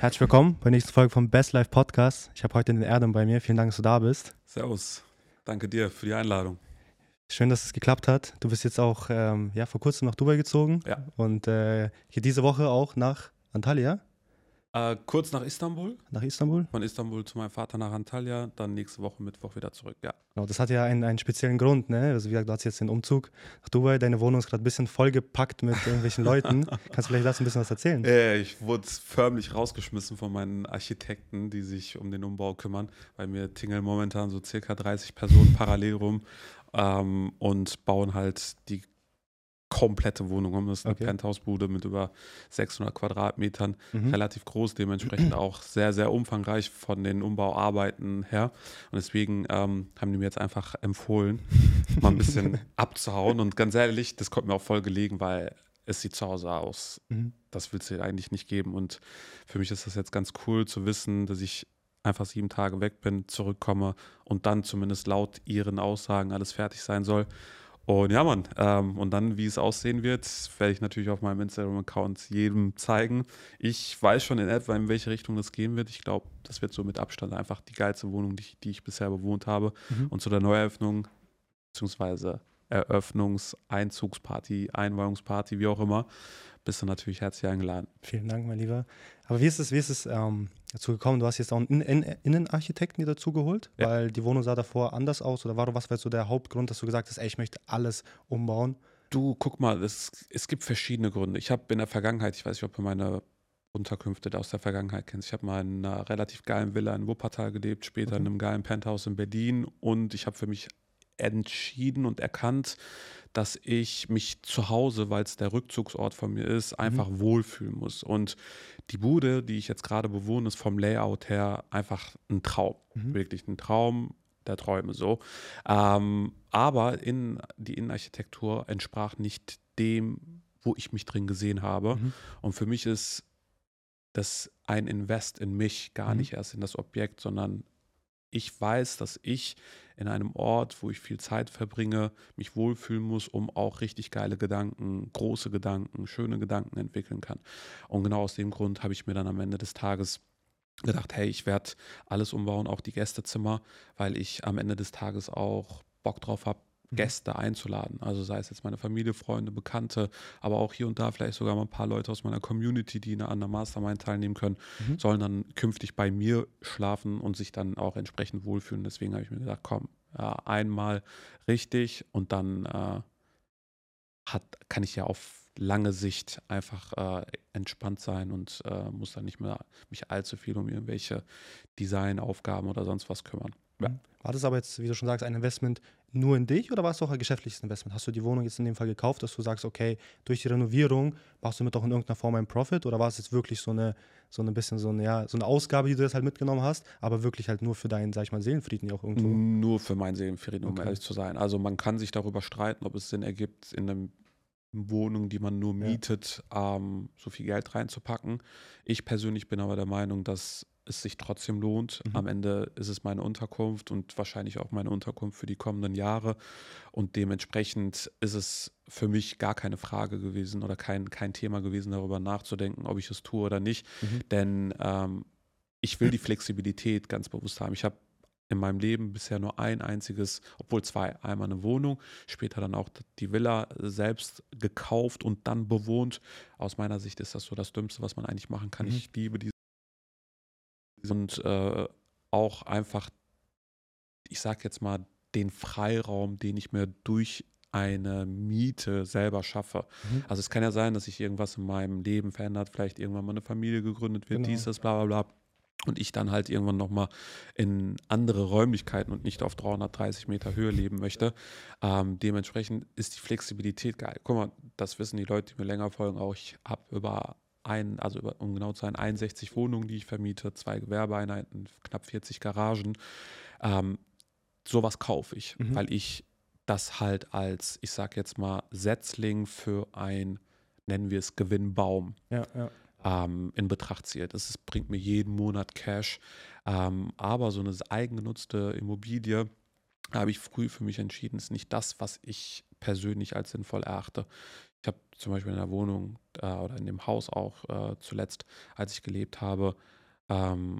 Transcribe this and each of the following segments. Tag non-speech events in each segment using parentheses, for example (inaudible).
Herzlich willkommen bei der nächsten Folge vom Best Life Podcast. Ich habe heute den Erdem bei mir. Vielen Dank, dass du da bist. Servus. Danke dir für die Einladung. Schön, dass es geklappt hat. Du bist jetzt auch ähm, ja, vor kurzem nach Dubai gezogen. Ja. Und äh, hier diese Woche auch nach Antalya. Äh, kurz nach Istanbul. Nach Istanbul? Von Istanbul zu meinem Vater nach Antalya, dann nächste Woche Mittwoch wieder zurück, ja. Genau, das hat ja einen, einen speziellen Grund, ne? Also wie gesagt, du hast jetzt den Umzug nach Dubai, deine Wohnung ist gerade ein bisschen vollgepackt mit irgendwelchen Leuten. (laughs) Kannst du vielleicht dazu ein bisschen was erzählen? Äh, ich wurde förmlich rausgeschmissen von meinen Architekten, die sich um den Umbau kümmern, weil mir tingeln momentan so circa 30 Personen parallel rum ähm, und bauen halt die komplette Wohnung um. Das ist eine Okay. Penthouse-Bude mit über 600 Quadratmetern, Mhm. relativ groß, dementsprechend auch sehr, sehr umfangreich von den Umbauarbeiten her. Und deswegen ähm, haben die mir jetzt einfach empfohlen, mal ein bisschen (laughs) abzuhauen. Und ganz ehrlich, das kommt mir auch voll gelegen, weil es sieht zu Hause aus. Mhm. Das will es dir eigentlich nicht geben. Und für mich ist das jetzt ganz cool zu wissen, dass ich einfach sieben Tage weg bin, zurückkomme und dann zumindest laut ihren Aussagen alles fertig sein soll. Und ja, Mann, ähm, und dann, wie es aussehen wird, werde ich natürlich auf meinem Instagram-Account jedem zeigen. Ich weiß schon in etwa, in welche Richtung das gehen wird. Ich glaube, das wird so mit Abstand einfach die geilste Wohnung, die ich, die ich bisher bewohnt habe. Mhm. Und zu der Neueröffnung, beziehungsweise Eröffnungs-, Einzugsparty, Einweihungsparty, wie auch immer, bist du natürlich herzlich eingeladen. Vielen Dank, mein Lieber. Aber wie ist es, wie ist es ähm, dazu gekommen? Du hast jetzt auch einen In In Innenarchitekten dir dazu geholt, Ja. weil die Wohnung sah davor anders aus oder war, was war so der Hauptgrund, dass du gesagt hast, ey, ich möchte alles umbauen? Du, guck mal, es, es gibt verschiedene Gründe. Ich habe in der Vergangenheit, ich weiß nicht, ob du meine Unterkünfte aus der Vergangenheit kennst, ich habe mal in einer relativ geilen Villa in Wuppertal gelebt, später in Okay. einem geilen Penthouse in Berlin und ich habe für mich entschieden und erkannt, dass ich mich zu Hause, weil es der Rückzugsort von mir ist, einfach wohlfühlen muss. Und die Bude, die ich jetzt gerade bewohne, ist vom Layout her einfach ein Traum. Mhm. Wirklich ein Traum der Träume so. Ähm, aber in, die Innenarchitektur entsprach nicht dem, wo ich mich drin gesehen habe. Mhm. Und für mich ist das ein Invest in mich, gar Mhm. nicht erst in das Objekt, sondern ich weiß, dass ich in einem Ort, wo ich viel Zeit verbringe, mich wohlfühlen muss, um auch richtig geile Gedanken, große Gedanken, schöne Gedanken entwickeln kann. Und genau aus dem Grund habe ich mir dann am Ende des Tages gedacht, hey, ich werde alles umbauen, auch die Gästezimmer, weil ich am Ende des Tages auch Bock drauf habe. Gäste einzuladen. Also sei es jetzt meine Familie, Freunde, Bekannte, aber auch hier und da vielleicht sogar mal ein paar Leute aus meiner Community, die in einer Mastermind teilnehmen können, Mhm. sollen dann künftig bei mir schlafen und sich dann auch entsprechend wohlfühlen. Deswegen habe ich mir gedacht, komm, ja, einmal richtig und dann äh, hat, kann ich ja auf lange Sicht einfach äh, entspannt sein und äh, muss dann nicht mehr mich allzu viel um irgendwelche Designaufgaben oder sonst was kümmern. Ja. Mhm. War das aber jetzt, wie du schon sagst, ein Investment nur in dich oder war es auch ein geschäftliches Investment? Hast du die Wohnung jetzt in dem Fall gekauft, dass du sagst, okay, durch die Renovierung machst du mit auch in irgendeiner Form einen Profit oder war es jetzt wirklich so eine, so ein bisschen so eine, ja, so eine Ausgabe, die du jetzt halt mitgenommen hast, aber wirklich halt nur für deinen, sag ich mal, Seelenfrieden ja auch irgendwo? Nur für meinen Seelenfrieden, um Okay. ehrlich zu sein. Also man kann sich darüber streiten, ob es Sinn ergibt, in eine Wohnung, die man nur Ja. mietet, ähm, so viel Geld reinzupacken. Ich persönlich bin aber der Meinung, dass es sich trotzdem lohnt. Mhm. Am Ende ist es meine Unterkunft und wahrscheinlich auch meine Unterkunft für die kommenden Jahre. Und dementsprechend ist es für mich gar keine Frage gewesen oder kein, kein Thema gewesen, darüber nachzudenken, ob ich es tue oder nicht. Mhm. Denn ähm, ich will die Flexibilität ganz bewusst haben. Ich habe in meinem Leben bisher nur ein einziges, obwohl zwei, einmal eine Wohnung, später dann auch die Villa selbst gekauft und dann bewohnt. Aus meiner Sicht ist das so das Dümmste, was man eigentlich machen kann. Mhm. Ich liebe diese und äh, auch einfach, ich sag jetzt mal, den Freiraum, den ich mir durch eine Miete selber schaffe. Mhm. Also es kann ja sein, dass sich irgendwas in meinem Leben verändert, vielleicht irgendwann mal eine Familie gegründet wird, Genau. dies, das, bla bla bla. Und ich dann halt irgendwann nochmal in andere Räumlichkeiten und nicht auf 330 Meter Höhe leben möchte. Ähm, dementsprechend ist die Flexibilität geil. Guck mal, das wissen die Leute, die mir länger folgen, auch. Ich habe über ein, also um genau zu sein, 61 Wohnungen, die ich vermiete, zwei Gewerbeeinheiten, knapp 40 Garagen. Ähm, sowas kaufe ich, Mhm. weil ich das halt als, ich sag jetzt mal, Setzling für ein, nennen wir es Gewinnbaum Ja, ja. ähm, in Betracht zieht. Das ist, bringt mir jeden Monat Cash. Ähm, aber so eine eigengenutzte Immobilie habe ich früh für mich entschieden, ist nicht das, was ich persönlich als sinnvoll erachte. Ich habe zum Beispiel in der Wohnung äh, oder in dem Haus auch äh, zuletzt, als ich gelebt habe, ähm,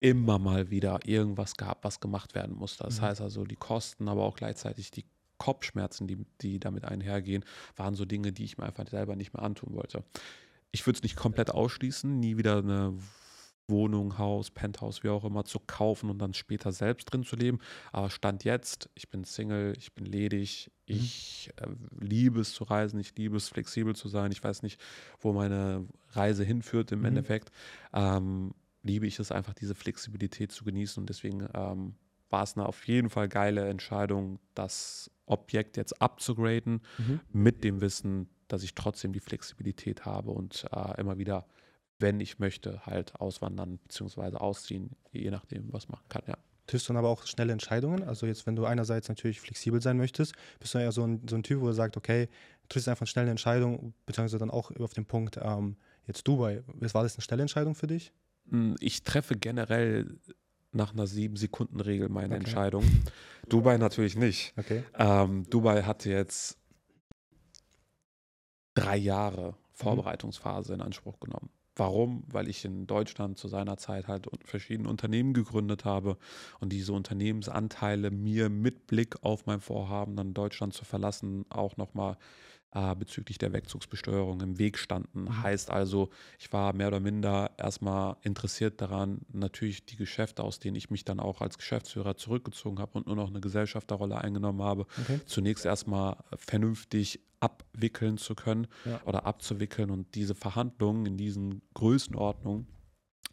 immer mal wieder irgendwas gehabt, was gemacht werden musste. Das Mhm. heißt also, die Kosten, aber auch gleichzeitig die Kopfschmerzen, die, die damit einhergehen, waren so Dinge, die ich mir einfach selber nicht mehr antun wollte. Ich würde es nicht komplett ausschließen, nie wieder eine Wohnung, Haus, Penthouse, wie auch immer, zu kaufen und dann später selbst drin zu leben. Aber Stand jetzt, ich bin Single, ich bin ledig, Mhm. ich äh, liebe es zu reisen, ich liebe es flexibel zu sein. Ich weiß nicht, wo meine Reise hinführt im Mhm. Endeffekt. Ähm, liebe ich es einfach, diese Flexibilität zu genießen und deswegen ähm, war es eine auf jeden Fall geile Entscheidung, das Objekt jetzt abzugraden Mhm. mit dem Wissen, dass ich trotzdem die Flexibilität habe und äh, immer wieder, wenn ich möchte, halt auswandern bzw. ausziehen, je nachdem, was machen kann, ja. Triffst du dann aber auch schnelle Entscheidungen? Also jetzt, wenn du einerseits natürlich flexibel sein möchtest, bist du ja so ein, so ein Typ, wo er sagt, okay, du triffst einfach schnell eine Entscheidung, beziehungsweise dann auch auf den Punkt, ähm, jetzt Dubai. War das eine schnelle Entscheidung für dich? Mm, Ich treffe generell nach einer Sieben-Sekunden-Regel meine Okay. Entscheidung. Dubai natürlich nicht. Okay. Ähm, Dubai hatte jetzt drei Jahre Vorbereitungsphase in Anspruch genommen. Warum? Weil ich in Deutschland zu seiner Zeit halt verschiedene Unternehmen gegründet habe und diese Unternehmensanteile mir mit Blick auf mein Vorhaben, dann Deutschland zu verlassen, auch nochmal äh, bezüglich der Wegzugsbesteuerung im Weg standen. Mhm. Heißt also, ich war mehr oder minder erstmal interessiert daran, natürlich die Geschäfte, aus denen ich mich dann auch als Geschäftsführer zurückgezogen habe und nur noch eine Gesellschafterrolle eingenommen habe, Okay. zunächst erstmal vernünftig abwickeln zu können Ja. oder abzuwickeln. Und diese Verhandlungen in diesen Größenordnungen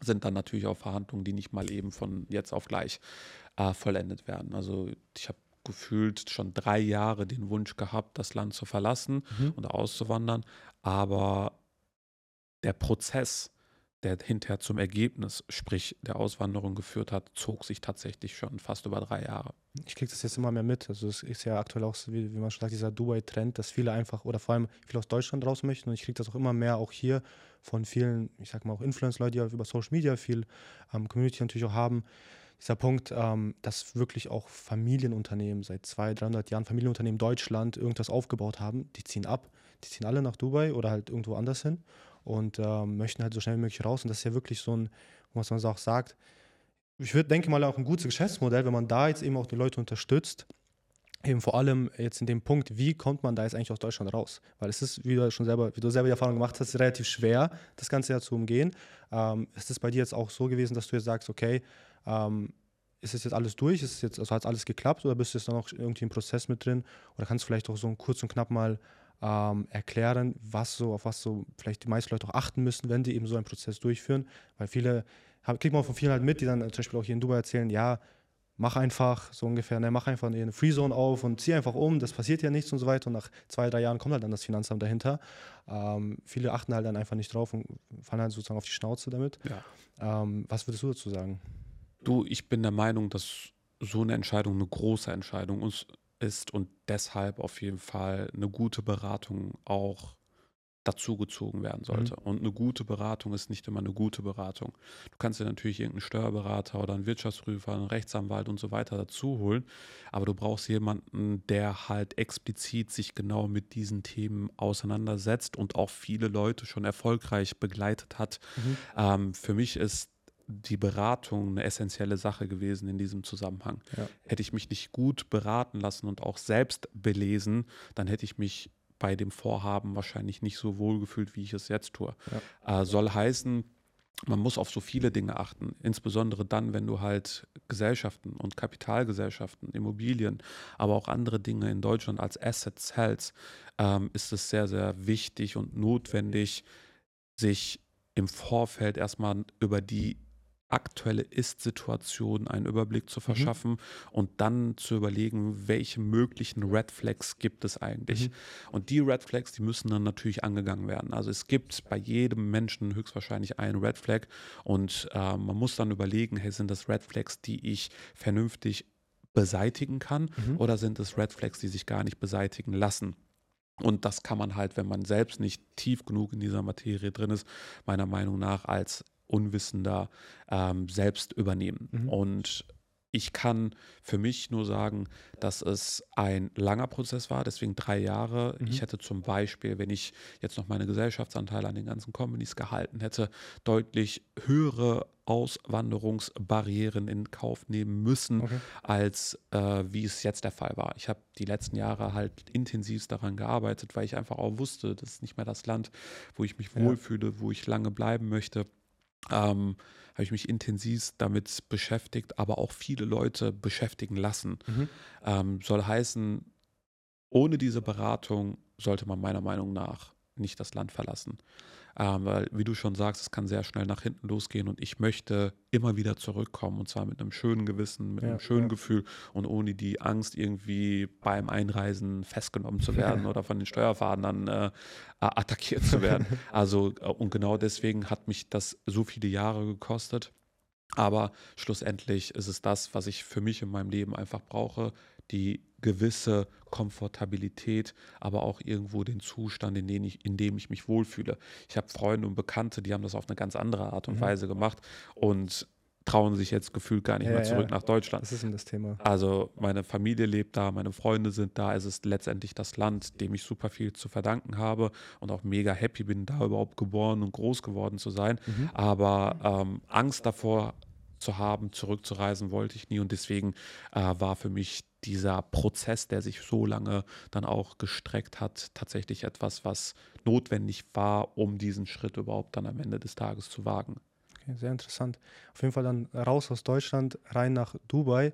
sind dann natürlich auch Verhandlungen, die nicht mal eben von jetzt auf gleich äh, vollendet werden. Also ich habe gefühlt schon drei Jahre den Wunsch gehabt, das Land zu verlassen Mhm. und auszuwandern, aber der Prozess, der hinterher zum Ergebnis, sprich der Auswanderung geführt hat, zog sich tatsächlich schon fast über drei Jahre. Ich kriege das jetzt immer mehr mit. Also es ist ja aktuell auch, so, wie, wie man schon sagt, dieser Dubai-Trend, dass viele einfach oder vor allem viele aus Deutschland raus möchten. Und ich kriege das auch immer mehr auch hier von vielen, ich sag mal auch Influencer-Leute, die auch über Social Media viel ähm, Community natürlich auch haben. Dieser Punkt, ähm, dass wirklich auch Familienunternehmen seit 200, 300 Jahren, Familienunternehmen Deutschland irgendwas aufgebaut haben, die ziehen ab. Die ziehen alle nach Dubai oder halt irgendwo anders hin und ähm, möchten halt so schnell wie möglich raus. Und das ist ja wirklich so ein, was man auch sagt, ich würde denke mal auch ein gutes Geschäftsmodell, wenn man da jetzt eben auch die Leute unterstützt. Eben vor allem jetzt in dem Punkt, wie kommt man da jetzt eigentlich aus Deutschland raus? Weil es ist, wie du schon selber, wie du selber die Erfahrung gemacht hast, relativ schwer, das Ganze ja zu umgehen. Ähm, ist es bei dir jetzt auch so gewesen, dass du jetzt sagst, okay, ähm, ist es jetzt alles durch? Ist es jetzt, also hat alles geklappt oder bist du jetzt noch irgendwie im Prozess mit drin? Oder kannst du vielleicht auch so kurz und knapp mal ähm, erklären, was so, auf was so vielleicht die meisten Leute auch achten müssen, wenn die eben so einen Prozess durchführen? Weil viele, hab- kriegt man von vielen halt mit, die dann zum Beispiel auch hier in Dubai erzählen, ja, mach einfach so ungefähr, ne, mach einfach eine Freezone auf und zieh einfach um, das passiert ja nichts und so weiter. Und nach zwei, drei Jahren kommt halt dann das Finanzamt dahinter. Ähm, viele achten halt dann einfach nicht drauf und fallen halt sozusagen auf die Schnauze damit. Ja. Ähm, was würdest du dazu sagen? Du, ich bin der Meinung, dass so eine Entscheidung eine große Entscheidung ist- und deshalb auf jeden Fall eine gute Beratung auch dazugezogen werden sollte. Und eine gute Beratung ist nicht immer eine gute Beratung. Du kannst dir natürlich irgendeinen Steuerberater oder einen Wirtschaftsprüfer, einen Rechtsanwalt und so weiter dazu holen, aber du brauchst jemanden, der halt explizit sich genau mit diesen Themen auseinandersetzt und auch viele Leute schon erfolgreich begleitet hat. Mhm. Ähm, für mich ist die Beratung eine essentielle Sache gewesen in diesem Zusammenhang. Ja. Hätte ich mich nicht gut beraten lassen und auch selbst belesen, dann hätte ich mich bei dem Vorhaben wahrscheinlich nicht so wohl gefühlt, wie ich es jetzt tue. Äh, soll heißen, man muss auf so viele Dinge achten, insbesondere dann, wenn du halt Gesellschaften und Kapitalgesellschaften, Immobilien, aber auch andere Dinge in Deutschland als Assets hältst, ähm, ist es sehr, sehr wichtig und notwendig, sich im Vorfeld erstmal über die aktuelle Ist-Situation einen Überblick zu verschaffen und dann zu überlegen, welche möglichen Red Flags gibt es eigentlich. Mhm. Und die Red Flags, die müssen dann natürlich angegangen werden. Also es gibt bei jedem Menschen höchstwahrscheinlich einen Red Flag und äh, man muss dann überlegen, hey, sind das Red Flags, die ich vernünftig beseitigen kann Mhm. oder sind es Red Flags, die sich gar nicht beseitigen lassen? Und das kann man halt, wenn man selbst nicht tief genug in dieser Materie drin ist, meiner Meinung nach als Unwissender ähm, selbst übernehmen. Mhm. Und ich kann für mich nur sagen, dass es ein langer Prozess war, deswegen drei Jahre. Mhm. Ich hätte zum Beispiel, wenn ich jetzt noch meine Gesellschaftsanteile an den ganzen Companies gehalten hätte, deutlich höhere Auswanderungsbarrieren in Kauf nehmen müssen, Okay. als äh, wie es jetzt der Fall war. Ich habe die letzten Jahre halt intensiv daran gearbeitet, weil ich einfach auch wusste, das ist nicht mehr das Land, wo ich mich Ja. wohlfühle, wo ich lange bleiben möchte. Ähm, habe ich mich intensiv damit beschäftigt, aber auch viele Leute beschäftigen lassen. Mhm. Ähm, soll heißen, ohne diese Beratung sollte man meiner Meinung nach nicht das Land verlassen. Ähm, weil, wie du schon sagst, es kann sehr schnell nach hinten losgehen und ich möchte immer wieder zurückkommen und zwar mit einem schönen Gewissen, mit Ja, einem schönen ja. Gefühl und ohne die Angst, irgendwie beim Einreisen festgenommen zu werden (laughs) oder von den Steuerfahndern äh, attackiert zu werden. (laughs) Also, äh, und genau deswegen hat mich das so viele Jahre gekostet. Aber schlussendlich ist es das, was ich für mich in meinem Leben einfach brauche, die gewisse Komfortabilität, aber auch irgendwo den Zustand, in, den ich, in dem ich mich wohlfühle. Ich habe Freunde und Bekannte, die haben das auf eine ganz andere Art und Mhm. Weise gemacht und trauen sich jetzt gefühlt gar nicht Ja, mehr zurück ja. nach Deutschland. Was ist denn das Thema? Also meine Familie lebt da, meine Freunde sind da. Es ist letztendlich das Land, dem ich super viel zu verdanken habe und auch mega happy bin, da überhaupt geboren und groß geworden zu sein. Mhm. Aber ähm, Angst davor zu haben, zurückzureisen, wollte ich nie. Und deswegen äh, war für mich dieser Prozess, der sich so lange dann auch gestreckt hat, tatsächlich etwas, was notwendig war, um diesen Schritt überhaupt dann am Ende des Tages zu wagen. Okay, sehr interessant. Auf jeden Fall dann raus aus Deutschland, rein nach Dubai.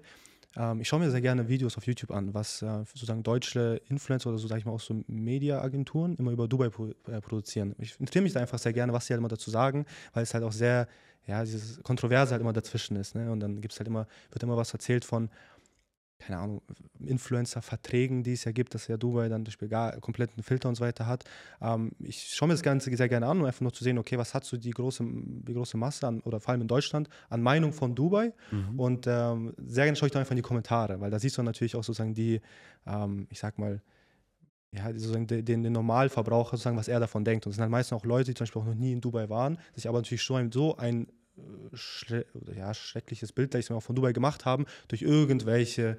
Ähm, ich schaue mir sehr gerne Videos auf YouTube an, was äh, sozusagen deutsche Influencer oder so, sage ich mal, auch so Media-Agenturen immer über Dubai pro, äh, produzieren. Ich interessiere mich da einfach sehr gerne, was sie halt immer dazu sagen, weil es halt auch sehr, ja, dieses Kontroverse halt immer dazwischen ist. Ne? Und dann gibt es halt immer, wird immer was erzählt von, keine Ahnung, Influencer-Verträgen, die es ja gibt, dass ja Dubai dann zum Beispiel gar kompletten Filter und so weiter hat. Ähm, ich schaue mir das Ganze sehr gerne an, um einfach nur zu sehen, okay, was hat so die große, die große Masse an, oder vor allem in Deutschland an Meinung von Dubai. Mhm. Und ähm, sehr gerne schaue ich da einfach in die Kommentare, weil da siehst du natürlich auch sozusagen die, ähm, ich sag mal, ja, sozusagen den, den Normalverbraucher, sozusagen, was er davon denkt. Und es sind halt meistens auch Leute, die zum Beispiel auch noch nie in Dubai waren, sich aber natürlich schon so ein äh, oder ja, schreckliches Bild, das sie auch von Dubai gemacht haben, durch irgendwelche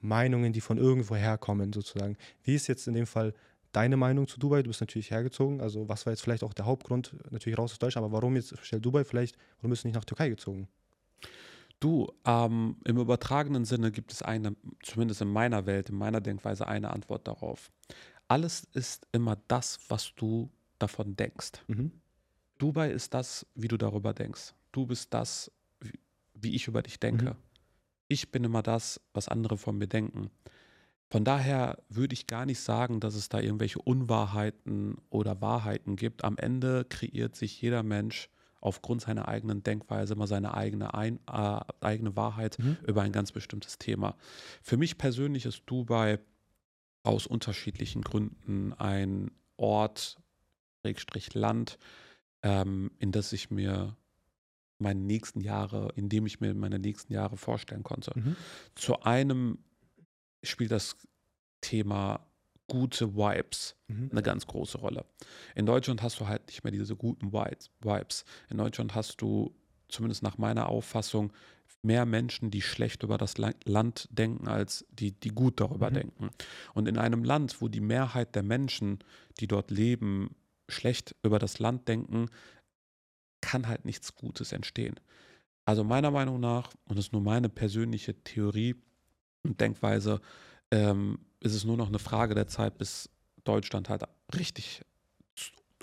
Meinungen, die von irgendwo herkommen, sozusagen. Wie ist jetzt in dem Fall deine Meinung zu Dubai? Du bist natürlich hergezogen, also was war jetzt vielleicht auch der Hauptgrund, natürlich raus aus Deutschland, aber warum jetzt speziell Dubai vielleicht, warum bist du nicht nach Türkei gezogen? Du, ähm, im übertragenen Sinne gibt es eine, zumindest in meiner Welt, in meiner Denkweise, eine Antwort darauf. Alles ist immer das, was du davon denkst. Mhm. Dubai ist das, wie du darüber denkst. Du bist das, wie, ich über dich denke. Mhm. Ich bin immer das, was andere von mir denken. Von daher würde ich gar nicht sagen, dass es da irgendwelche Unwahrheiten oder Wahrheiten gibt. Am Ende kreiert sich jeder Mensch aufgrund seiner eigenen Denkweise immer seine eigene, ein, äh, eigene Wahrheit Mhm. über ein ganz bestimmtes Thema. Für mich persönlich ist Dubai aus unterschiedlichen Gründen ein Ort, Schrägstrich Land, ähm, in das ich mir meine nächsten Jahre, in dem ich mir meine nächsten Jahre vorstellen konnte. Mhm. Zu einem spielt das Thema gute Vibes Mhm. eine ganz große Rolle. In Deutschland hast du halt nicht mehr diese guten Vibes- Vibes. In Deutschland hast du, zumindest nach meiner Auffassung, mehr Menschen, die schlecht über das La- Land denken, als die, die gut darüber Mhm. denken. Und in einem Land, wo die Mehrheit der Menschen, die dort leben, schlecht über das Land denken, kann halt nichts Gutes entstehen. Also meiner Meinung nach, und das ist nur meine persönliche Theorie und Denkweise, ähm, ist es nur noch eine Frage der Zeit, bis Deutschland halt richtig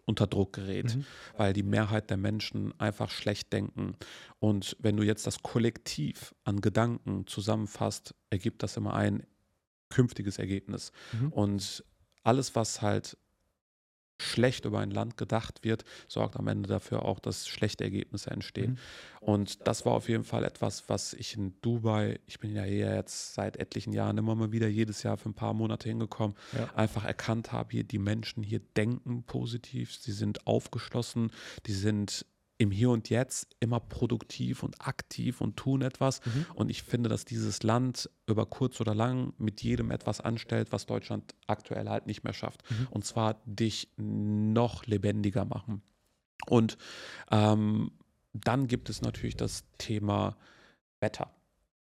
unter Druck gerät, Mhm. weil die Mehrheit der Menschen einfach schlecht denken. Und wenn du jetzt das Kollektiv an Gedanken zusammenfasst, ergibt das immer ein künftiges Ergebnis. Mhm. Und alles, was halt schlecht über ein Land gedacht wird, sorgt am Ende dafür auch, dass schlechte Ergebnisse entstehen. Mhm. Und das war auf jeden Fall etwas, was ich in Dubai, ich bin ja hier jetzt seit etlichen Jahren immer mal wieder jedes Jahr für ein paar Monate hingekommen, Ja. einfach erkannt habe, hier die Menschen hier denken positiv, sie sind aufgeschlossen, die sind im Hier und Jetzt immer produktiv und aktiv und tun etwas. Mhm. Und ich finde, dass dieses Land über kurz oder lang mit jedem etwas anstellt, was Deutschland aktuell halt nicht mehr schafft. Mhm. Und zwar dich noch lebendiger machen. Und ähm, dann gibt es natürlich das Thema Wetter.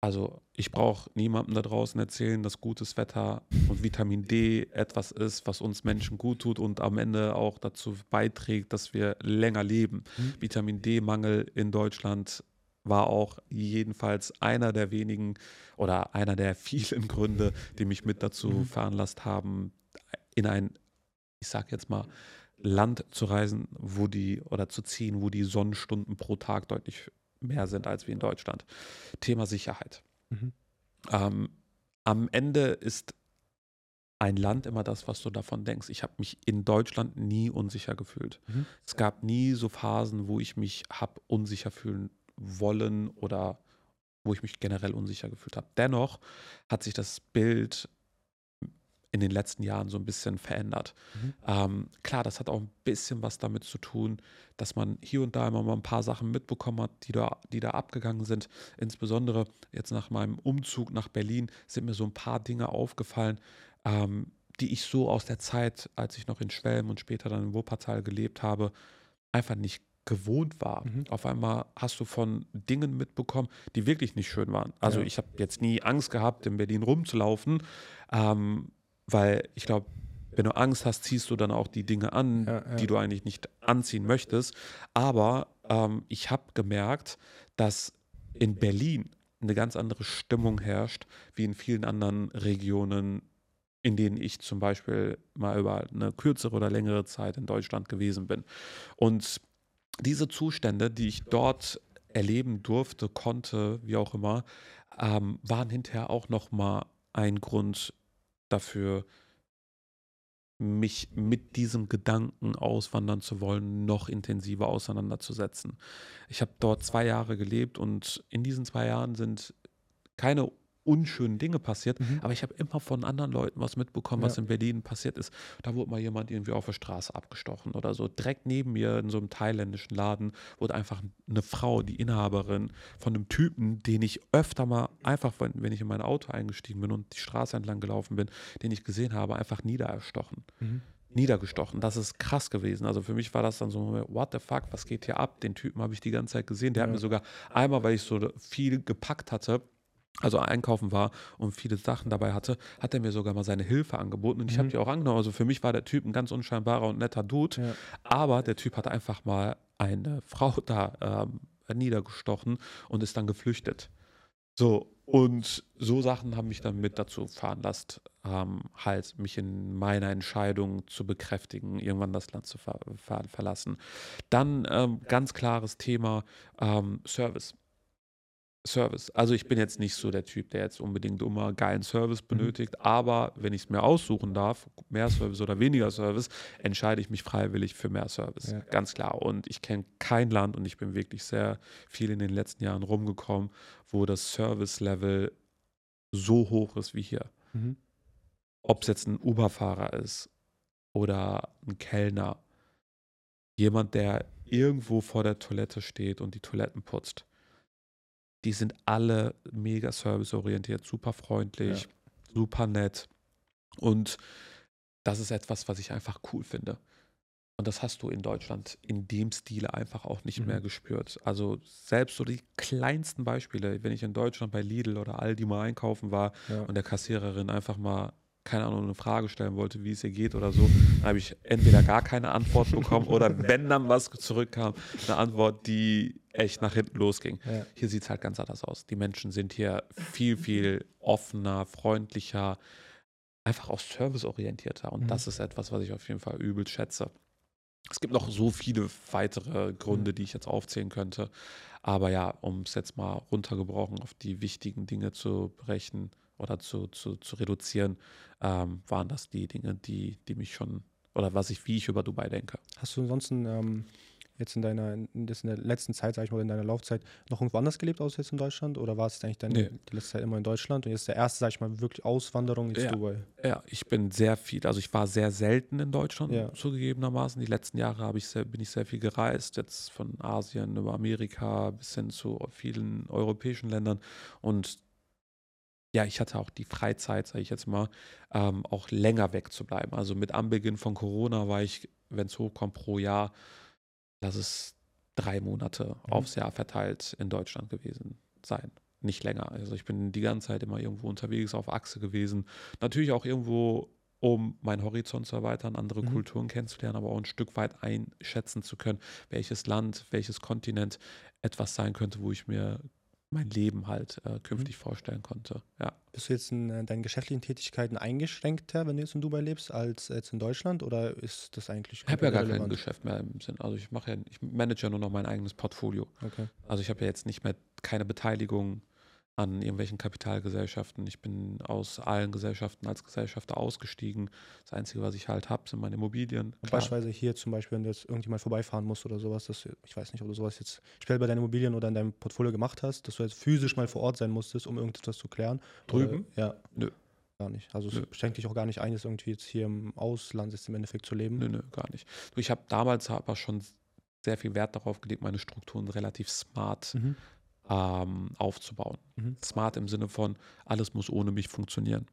Also ich brauche niemandem da draußen erzählen, dass gutes Wetter und Vitamin D etwas ist, was uns Menschen gut tut und am Ende auch dazu beiträgt, dass wir länger leben. Mhm. Vitamin D-Mangel in Deutschland war auch jedenfalls einer der wenigen oder einer der (laughs) vielen Gründe, die mich mit dazu Mhm. veranlasst haben, in ein, ich sag jetzt mal, Land zu reisen, wo die oder zu ziehen, wo die Sonnenstunden pro Tag deutlich mehr sind als wie in Deutschland. Thema Sicherheit. Mhm. Ähm, am Ende ist ein Land immer das, was du davon denkst. Ich habe mich in Deutschland nie unsicher gefühlt. Mhm. Es gab nie so Phasen, wo ich mich habe unsicher fühlen wollen oder wo ich mich generell unsicher gefühlt habe. Dennoch hat sich das Bild in den letzten Jahren so ein bisschen verändert. Mhm. Ähm, klar, das hat auch ein bisschen was damit zu tun, dass man hier und da immer mal ein paar Sachen mitbekommen hat, die da, die da abgegangen sind. Insbesondere jetzt nach meinem Umzug nach Berlin sind mir so ein paar Dinge aufgefallen, ähm, die ich so aus der Zeit, als ich noch in Schwelm und später dann in Wuppertal gelebt habe, einfach nicht gewohnt war. Mhm. Auf einmal hast du von Dingen mitbekommen, die wirklich nicht schön waren. Also Ja. ich habe jetzt nie Angst gehabt, in Berlin rumzulaufen, ähm, weil ich glaube, wenn du Angst hast, ziehst du dann auch die Dinge an, Ja, ja. die du eigentlich nicht anziehen möchtest. Aber ähm, ich habe gemerkt, dass in Berlin eine ganz andere Stimmung herrscht, wie in vielen anderen Regionen, in denen ich zum Beispiel mal über eine kürzere oder längere Zeit in Deutschland gewesen bin. Und diese Zustände, die ich dort erleben durfte, konnte, wie auch immer, ähm, waren hinterher auch nochmal ein Grund dafür, mich mit diesem Gedanken auswandern zu wollen, noch intensiver auseinanderzusetzen. Ich habe dort zwei Jahre gelebt und in diesen zwei Jahren sind keine unschönen Dinge passiert, Mhm. aber ich habe immer von anderen Leuten was mitbekommen, was Ja. in Berlin passiert ist. Da wurde mal jemand irgendwie auf der Straße abgestochen oder so. Direkt neben mir in so einem thailändischen Laden wurde einfach eine Frau, die Inhaberin von einem Typen, den ich öfter mal einfach, wenn, ich in mein Auto eingestiegen bin und die Straße entlang gelaufen bin, den ich gesehen habe, einfach niedererstochen Mhm. niedergestochen. Das ist krass gewesen. Also für mich war das dann so, ein Moment, what the fuck, was geht hier ab? Den Typen habe ich die ganze Zeit gesehen. Der hat Ja. mir sogar einmal, weil ich so viel gepackt hatte, also einkaufen war und viele Sachen dabei hatte, hat er mir sogar mal seine Hilfe angeboten und ich habe Mhm. die auch angenommen. Also für mich war der Typ ein ganz unscheinbarer und netter Dude, Ja. aber der Typ hat einfach mal eine Frau (laughs) da ähm, niedergestochen und ist dann geflüchtet. So, und so Sachen haben mich dann mit dazu veranlasst, ähm, halt mich in meiner Entscheidung zu bekräftigen, irgendwann das Land zu ver ver verlassen. Dann ähm, ganz klares Thema ähm, Service. Service. Also ich bin jetzt nicht so der Typ, der jetzt unbedingt immer geilen Service Mhm. benötigt, aber wenn ich es mir aussuchen darf, mehr Service oder weniger Service, entscheide ich mich freiwillig für mehr Service. Ja. Ganz klar. Und ich kenne kein Land und ich bin wirklich sehr viel in den letzten Jahren rumgekommen, wo das Service-Level so hoch ist wie hier. Mhm. Ob es jetzt ein Uber-Fahrer ist oder ein Kellner, jemand, der irgendwo vor der Toilette steht und die Toiletten putzt. Die sind alle mega serviceorientiert, super freundlich, super nett. Und das ist etwas, was ich einfach cool finde. Und das hast du in Deutschland in dem Stile einfach auch nicht Mhm. mehr gespürt. Also selbst so die kleinsten Beispiele, wenn ich in Deutschland bei Lidl oder Aldi mal einkaufen war Ja. und der Kassiererin einfach mal, keine Ahnung, eine Frage stellen wollte, wie es ihr geht oder so, dann habe ich entweder gar keine Antwort bekommen oder (laughs) wenn dann was zurückkam, eine Antwort, die echt nach hinten losging. Ja. Hier sieht es halt ganz anders aus. Die Menschen sind hier viel, viel offener, freundlicher, einfach auch serviceorientierter. Und Mhm. das ist etwas, was ich auf jeden Fall übel schätze. Es gibt noch so viele weitere Gründe, die ich jetzt aufzählen könnte. Aber ja, um es jetzt mal runtergebrochen auf die wichtigen Dinge zu brechen oder zu, zu, zu reduzieren, ähm, waren das die Dinge, die, die mich schon, oder was ich, wie ich über Dubai denke. Hast du ansonsten ähm, jetzt in deiner, in, in der letzten Zeit, sag ich mal, in deiner Laufzeit noch irgendwo anders gelebt, außer jetzt in Deutschland? Oder war es eigentlich deine, Nee. die letzte Zeit immer in Deutschland und jetzt der erste, sag ich mal, wirklich Auswanderung jetzt Ja. Dubai? Ja, ich bin sehr viel, also ich war sehr selten in Deutschland, Ja. zugegebenermaßen. Die letzten Jahre habe ich sehr, bin ich sehr viel gereist, jetzt von Asien über Amerika bis hin zu vielen europäischen Ländern. Und ja, ich hatte auch die Freizeit, sage ich jetzt mal, ähm, auch länger wegzubleiben. Also mit Anbeginn von Corona war ich, wenn es hochkommt, pro Jahr, lass es drei Monate Mhm. aufs Jahr verteilt in Deutschland gewesen sein. nicht länger. Also ich bin die ganze Zeit immer irgendwo unterwegs auf Achse gewesen. Natürlich auch irgendwo, um meinen Horizont zu erweitern, andere Mhm. Kulturen kennenzulernen, aber auch ein Stück weit einschätzen zu können, welches Land, welches Kontinent etwas sein könnte, wo ich mir mein Leben halt äh, künftig vorstellen konnte. Ja. Bist du jetzt in äh, deinen geschäftlichen Tätigkeiten eingeschränkter, wenn du jetzt in Dubai lebst, als jetzt in Deutschland? Oder ist das eigentlich Ich habe ja gar kein irrelevant? Geschäft mehr im Sinn. Also ich mache ja, ich manage ja nur noch mein eigenes Portfolio. Okay. Also ich habe ja jetzt nicht mehr keine Beteiligung an irgendwelchen Kapitalgesellschaften. Ich bin aus allen Gesellschaften als Gesellschafter ausgestiegen. Das Einzige, was ich halt habe, sind meine Immobilien. Klar, Beispielsweise hier zum Beispiel, wenn du jetzt irgendjemand vorbeifahren musst oder sowas, dass, du- ich weiß nicht, ob du sowas jetzt speziell bei deinen Immobilien oder in deinem Portfolio gemacht hast, dass du jetzt physisch mal vor Ort sein musstest, um irgendetwas zu klären. Drüben? Oder, ja. Nö. Gar nicht. Also es schenkt dich auch gar nicht ein, jetzt irgendwie jetzt hier im Ausland jetzt im Endeffekt zu leben. Nö, nö, gar nicht. Ich habe damals aber schon sehr viel Wert darauf gelegt, meine Strukturen relativ smart Mhm. Ähm, aufzubauen. Mhm. Smart im Sinne von, alles muss ohne mich funktionieren.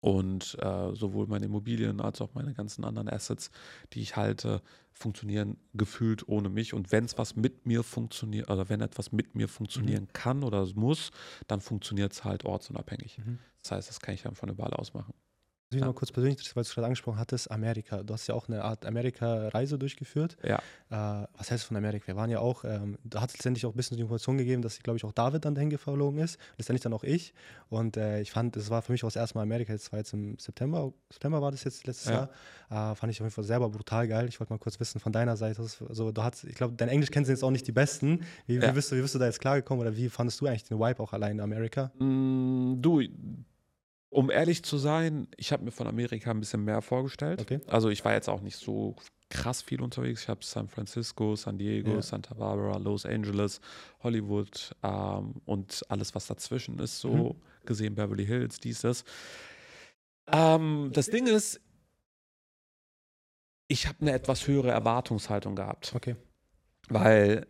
Und äh, sowohl meine Immobilien als auch meine ganzen anderen Assets, die ich halte, funktionieren gefühlt ohne mich. Und wenn es was mit mir funktioniert, oder wenn etwas mit mir funktionieren kann oder muss, dann funktioniert es halt ortsunabhängig. Mhm. Das heißt, das kann ich dann von überall aus machen. Mich Ja. noch mal kurz persönlich, interessiert, weil du es gerade angesprochen hattest, Amerika. Du hast ja auch eine Art Amerika-Reise durchgeführt. Ja. Äh, was heißt von Amerika? Wir waren ja auch, ähm, da hat es letztendlich auch ein bisschen die Information gegeben, dass, glaube ich, auch David dann dahin geflogen ist. Letztendlich dann auch ich. Und äh, ich fand, es war für mich auch das erste Mal Amerika. Das war jetzt im September. September war das jetzt letztes Ja. Jahr. Äh, fand ich auf jeden Fall selber brutal geil. Ich wollte mal kurz wissen von deiner Seite. Also, du hast, ich glaube, dein Englisch kennen sie jetzt auch nicht die besten. Wie, Ja. wie, bist du, wie bist du da jetzt klargekommen oder wie fandest du eigentlich den Vibe auch allein in Amerika? Mm, du, um ehrlich zu sein, ich habe mir von Amerika ein bisschen mehr vorgestellt. Okay. Also ich war jetzt auch nicht so krass viel unterwegs. Ich habe San Francisco, San Diego, Ja. Santa Barbara, Los Angeles, Hollywood ähm, und alles, was dazwischen ist, so Mhm. gesehen, Beverly Hills, dies, das. Ähm, das Ding ist, ich habe eine etwas höhere Erwartungshaltung gehabt, Okay. weil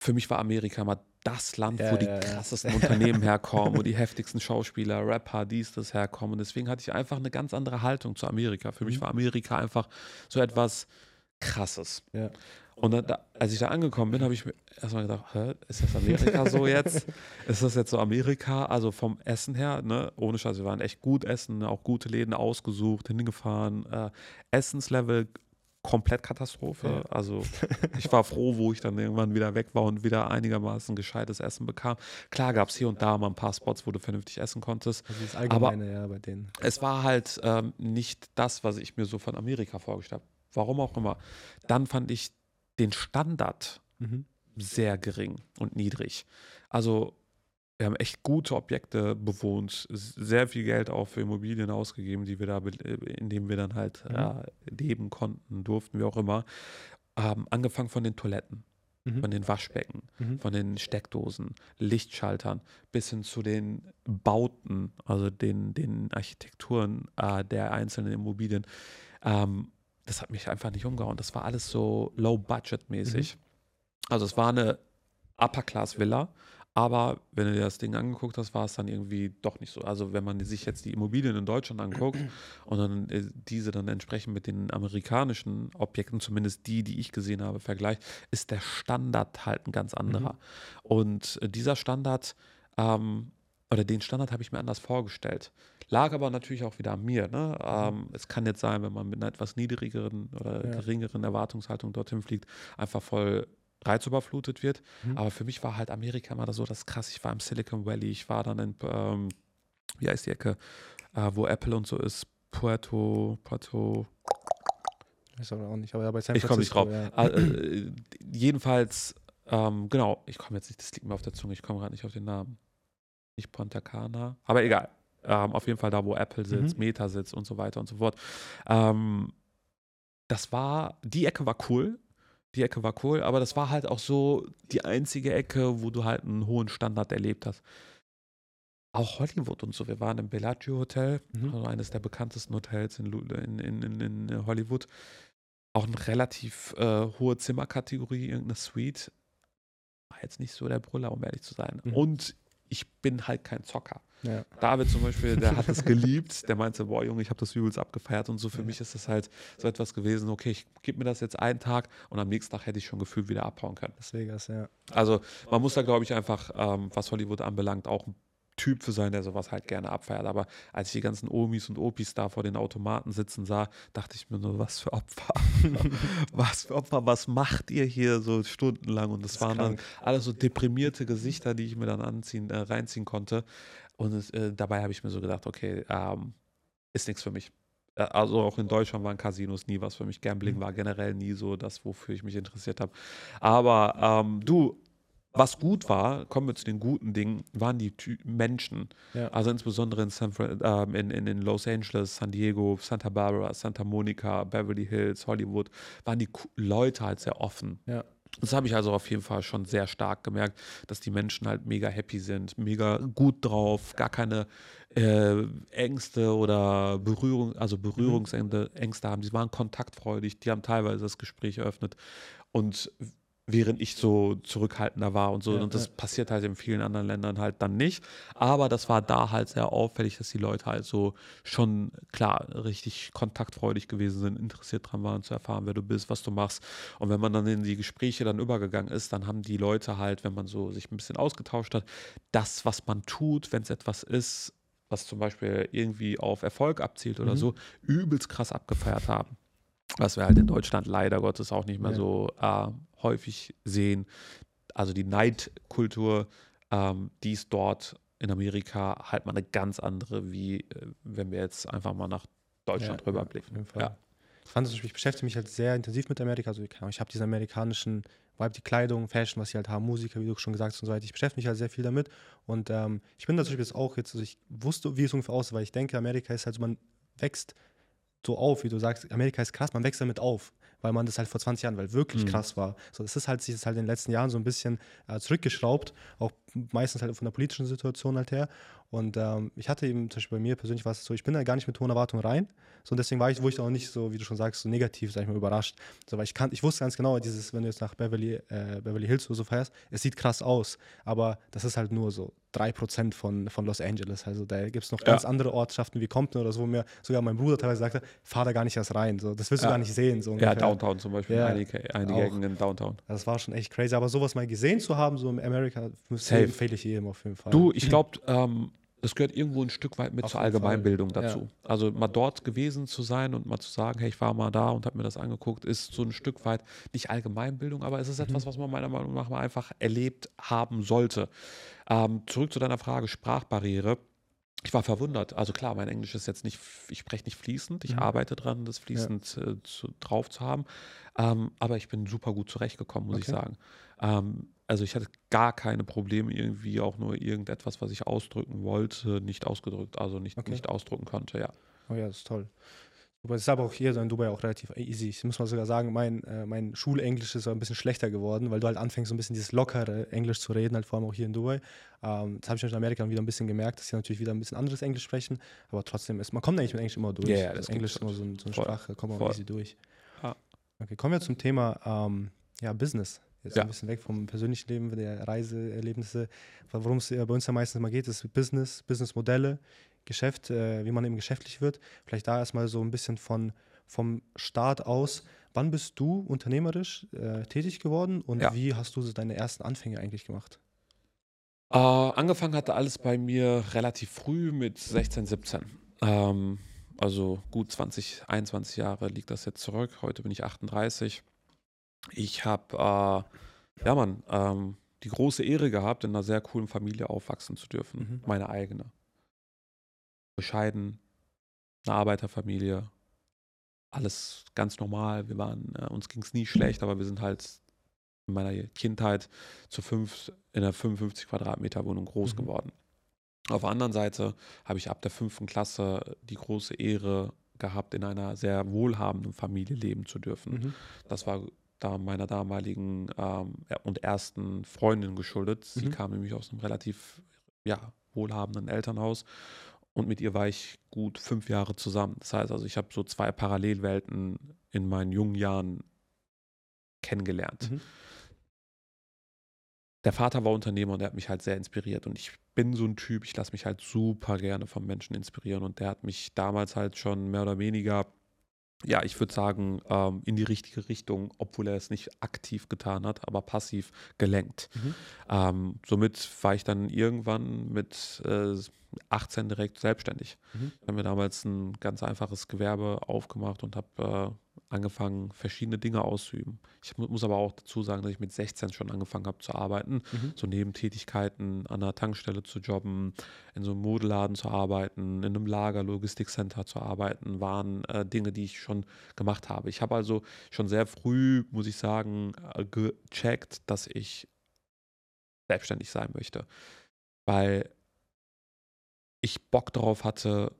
für mich war Amerika mal das Land, Ja, wo die ja, ja. krassesten Unternehmen herkommen, wo die heftigsten Schauspieler, Rapper, dies, das herkommen. Und deswegen hatte ich einfach eine ganz andere Haltung zu Amerika. Für mich Mhm. war Amerika einfach so etwas Krasses. Ja. Und dann, da, als ich da angekommen bin, habe ich mir erstmal gedacht, Hä, ist das Amerika so jetzt? (laughs) Ist das jetzt so Amerika? Also vom Essen her, ne? Ohne Scheiß, wir waren echt gut essen, auch gute Läden ausgesucht, hingefahren. Äh, Essenslevel komplett Katastrophe. Ja. Also (laughs) ich war froh, wo ich dann irgendwann wieder weg war und wieder einigermaßen gescheites Essen bekam. Klar gab es hier und da mal ein paar Spots, wo du vernünftig essen konntest. Also das Allgemeine, ja, bei denen. Es war halt ähm, nicht das, was ich mir so von Amerika vorgestellt habe. Warum auch immer. Dann fand ich den Standard Mhm. sehr gering und niedrig. Also wir haben echt gute Objekte bewohnt, sehr viel Geld auch für Immobilien ausgegeben, die wir da, äh, in denen wir dann halt Mhm. äh, leben konnten, durften, wie auch immer. Ähm, angefangen von den Toiletten, Mhm. von den Waschbecken, Mhm. von den Steckdosen, Lichtschaltern bis hin zu den Bauten, also den, den Architekturen äh, der einzelnen Immobilien. Ähm, das hat mich einfach nicht umgehauen. Das war alles so low-budget-mäßig. Also es war eine Upper-Class-Villa, aber wenn du dir das Ding angeguckt hast, war es dann irgendwie doch nicht so. Also wenn man sich jetzt die Immobilien in Deutschland anguckt und dann äh, diese dann entsprechend mit den amerikanischen Objekten, zumindest die, die ich gesehen habe, vergleicht, ist der Standard halt ein ganz anderer. Und äh, dieser Standard, ähm, oder den Standard habe ich mir anders vorgestellt. Lag aber natürlich auch wieder an mir. Ne? Ähm, es kann jetzt sein, wenn man mit einer etwas niedrigeren oder Ja. geringeren Erwartungshaltung dorthin fliegt, einfach voll reizüberflutet wird. Mhm. Aber für mich war halt Amerika immer so das krass. Ich war im Silicon Valley, ich war dann in, ähm, wie heißt die Ecke, äh, wo Apple und so ist, Puerto, Puerto, aber auch nicht, aber ja, bei San ich komme nicht drauf. Ja. Äh, äh, jedenfalls, ähm, genau, ich komme jetzt nicht, das liegt mir auf der Zunge, ich komme gerade nicht auf den Namen. Nicht Punta Cana, aber egal. Ähm, auf jeden Fall da, wo Apple sitzt, Mhm. Meta sitzt und so weiter und so fort. Ähm, das war, die Ecke war cool. Die Ecke war cool, aber das war halt auch so die einzige Ecke, wo du halt einen hohen Standard erlebt hast. Auch Hollywood und so. Wir waren im Bellagio Hotel, Mhm. also eines der bekanntesten Hotels in, in, in, in Hollywood. Auch eine relativ äh, hohe Zimmerkategorie, irgendeine Suite. War jetzt nicht so der Brüller, um ehrlich zu sein. Mhm. Und ich bin halt kein Zocker. Ja. David zum Beispiel, der hat es (laughs) geliebt, der meinte, boah Junge, ich habe das übelst abgefeiert und so für mich ist das halt so etwas gewesen, okay, ich gebe mir das jetzt einen Tag und am nächsten Tag hätte ich schon gefühlt wieder abhauen können. Las Vegas, ja. Also man muss da, glaube ich, einfach, ähm, was Hollywood anbelangt, auch ein Typ für sein, der sowas halt gerne abfeiert. Aber als ich die ganzen Omis und Opis da vor den Automaten sitzen sah, dachte ich mir nur, was für Opfer. (laughs) was für Opfer, was macht ihr hier so stundenlang? Und das, ist waren dann krank. alles so deprimierte Gesichter, die ich mir dann anziehen, äh, reinziehen konnte. Und es, äh, dabei habe ich mir so gedacht, okay, ähm, ist nichts für mich. Äh, Also auch in Deutschland waren Casinos nie was für mich. Gambling Mhm. war generell nie so das, wofür ich mich interessiert habe. Aber ähm, du, was gut war, kommen wir zu den guten Dingen, waren die Ty Menschen. Ja. Also insbesondere in, San Fran ähm, in, in, in Los Angeles, San Diego, Santa Barbara, Santa Monica, Beverly Hills, Hollywood, waren die Leute halt sehr offen. Ja. Das habe ich also auf jeden Fall schon sehr stark gemerkt, dass die Menschen halt mega happy sind, mega gut drauf, gar keine äh, Ängste oder Berührung, also Berührungsängste Ängste haben. Sie waren kontaktfreudig, die haben teilweise das Gespräch eröffnet und während ich so zurückhaltender war und so. Ja, und das ja. passiert halt in vielen anderen Ländern halt dann nicht. Aber das war da halt sehr auffällig, dass die Leute halt so schon, klar, richtig kontaktfreudig gewesen sind, interessiert dran waren zu erfahren, wer du bist, was du machst. Und wenn man dann in die Gespräche dann übergegangen ist, dann haben die Leute halt, wenn man so sich ein bisschen ausgetauscht hat, das, was man tut, wenn es etwas ist, was zum Beispiel irgendwie auf Erfolg abzielt oder Mhm. so, übelst krass abgefeiert haben. Was wir halt in Deutschland leider Gottes auch nicht mehr Ja. so äh, häufig sehen. Also die Neidkultur, ähm, die ist dort in Amerika halt mal eine ganz andere, wie äh, wenn wir jetzt einfach mal nach Deutschland Ja, rüberblicken. Ja. Ich fand ich beschäftige mich halt sehr intensiv mit Amerika. Also Ahnung, ich habe diesen amerikanischen Vibe, die Kleidung, Fashion, was sie halt haben, Musiker, wie du schon gesagt hast und so weiter. Ich beschäftige mich halt sehr viel damit. Und ähm, ich bin Beispiel jetzt auch jetzt, also ich wusste, wie es ungefähr aussieht, weil ich denke, Amerika ist halt so, man wächst so auf, wie du sagst, Amerika ist krass, man wächst damit auf, weil man das halt vor 20 Jahren, weil wirklich Mhm. krass war. So, das ist halt, sich das halt in den letzten Jahren so ein bisschen äh, zurückgeschraubt, auch meistens halt von der politischen Situation halt her. Und ähm, ich hatte eben, zum Beispiel bei mir persönlich war es so, ich bin da gar nicht mit hohen Erwartungen rein. So, und deswegen war ich, wo ich auch nicht so, wie du schon sagst, so negativ, sag ich mal, überrascht. So, weil ich kann, ich wusste ganz genau, dieses, wenn du jetzt nach Beverly, äh, Beverly Hills oder so feierst, es sieht krass aus, aber das ist halt nur so 3% von, von Los Angeles. Also da gibt es noch Ja. ganz andere Ortschaften wie Compton oder so, wo mir sogar mein Bruder teilweise sagte, fahr da gar nicht erst rein. So, das willst du Ja. gar nicht sehen. So Ja. Downtown zum Beispiel, Ja, einige, einige. Ecken in Downtown. Das war schon echt crazy. Aber sowas mal gesehen zu haben, so in Amerika, Safe. empfehle ich jedem auf jeden Fall. Du, ich glaube, ähm, das gehört irgendwo ein Stück weit mit Auf zur jeden Fall. Allgemeinbildung Ja. dazu. Also mal dort gewesen zu sein und mal zu sagen, hey, ich war mal da und habe mir das angeguckt, ist so ein Stück weit nicht Allgemeinbildung, aber es ist etwas, was man meiner Meinung nach mal einfach erlebt haben sollte. Ähm, zurück zu deiner Frage Sprachbarriere. Ich war verwundert. Also klar, mein Englisch ist jetzt nicht, ich spreche nicht fließend. Ich Mhm. arbeite dran, das fließend äh, zu, drauf zu haben. Ähm, aber ich bin super gut zurechtgekommen, muss ich Okay. sagen. Ähm, also ich hatte gar keine Probleme irgendwie auch nur irgendetwas, was ich ausdrücken wollte, nicht ausgedrückt, also nicht, Okay. nicht ausdrücken konnte, ja. Oh ja, das ist toll. Aber es ist aber auch hier so in Dubai auch relativ easy. Ich muss mal sogar sagen, mein, äh, mein Schulenglisch ist ein bisschen schlechter geworden, weil du halt anfängst, so ein bisschen dieses lockere Englisch zu reden, halt vor allem auch hier in Dubai. Ähm, das habe ich in Amerika dann wieder ein bisschen gemerkt, dass sie natürlich wieder ein bisschen anderes Englisch sprechen, aber trotzdem ist, man kommt eigentlich mit Englisch immer durch. Ja, Also das Englisch ist immer so, so eine Voll. Sprache, kommt man Voll. easy durch. Ja. Okay, kommen wir zum Thema ähm, ja, Business. Jetzt Ja. ein bisschen weg vom persönlichen Leben, der Reiseerlebnisse. Worum es äh, bei uns ja meistens mal geht, ist Business, Businessmodelle, Geschäft, äh, wie man eben geschäftlich wird. Vielleicht da erstmal so ein bisschen von, vom Start aus. Wann bist du unternehmerisch äh, tätig geworden und Ja. wie hast du so deine ersten Anfänge eigentlich gemacht? Äh, angefangen hatte alles bei mir relativ früh mit 16, 17. Ähm, also gut 20, 21 Jahre liegt das jetzt zurück. Heute bin ich 38. Ich habe, äh, ja Mann, ähm, die große Ehre gehabt, in einer sehr coolen Familie aufwachsen zu dürfen. Mhm. Meine eigene. Bescheiden, eine Arbeiterfamilie. Alles ganz normal. Wir waren, äh, uns ging es nie schlecht, aber wir sind halt in meiner Kindheit zu fünf in einer 55 Quadratmeter Wohnung groß Mhm. geworden. Auf der anderen Seite habe ich ab der fünften Klasse die große Ehre gehabt, in einer sehr wohlhabenden Familie leben zu dürfen. Mhm. Das war da meiner damaligen ähm, er- und ersten Freundin geschuldet. Sie Mhm. kam nämlich aus einem relativ ja, wohlhabenden Elternhaus und mit ihr war ich gut fünf Jahre zusammen. Das heißt also, ich habe so zwei Parallelwelten in meinen jungen Jahren kennengelernt. Mhm. der Vater war Unternehmer und der hat mich halt sehr inspiriert. Und ich bin so ein Typ, ich lasse mich halt super gerne vom Menschen inspirieren. Und der hat mich damals halt schon mehr oder weniger ja, ich würde sagen, ähm, in die richtige Richtung, obwohl er es nicht aktiv getan hat, aber passiv gelenkt. Mhm. Ähm, somit war ich dann irgendwann mit äh, 18 direkt selbstständig. Mhm. Ich habe mir damals ein ganz einfaches Gewerbe aufgemacht und habe äh, angefangen, verschiedene Dinge auszuüben. Ich muss aber auch dazu sagen, dass ich mit 16 schon angefangen habe zu arbeiten, Mhm. so Nebentätigkeiten an einer Tankstelle zu jobben, in so einem Modeladen zu arbeiten, in einem Lager, Logistikcenter zu arbeiten, waren äh, Dinge, die ich schon gemacht habe. Ich habe also schon sehr früh, muss ich sagen, äh, gecheckt, dass ich selbstständig sein möchte, weil ich Bock darauf hatte,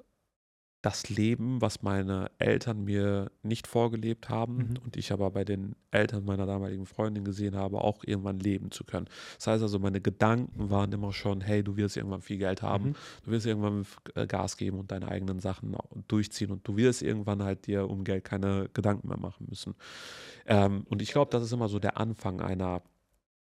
das Leben, was meine Eltern mir nicht vorgelebt haben Mhm. und ich aber bei den Eltern meiner damaligen Freundin gesehen habe, auch irgendwann leben zu können. Das heißt also, meine Gedanken waren immer schon, hey, du wirst irgendwann viel Geld haben, Mhm. du wirst irgendwann äh, Gas geben und deine eigenen Sachen durchziehen und du wirst irgendwann halt dir um Geld keine Gedanken mehr machen müssen. Ähm, und ich glaube, das ist immer so der Anfang einer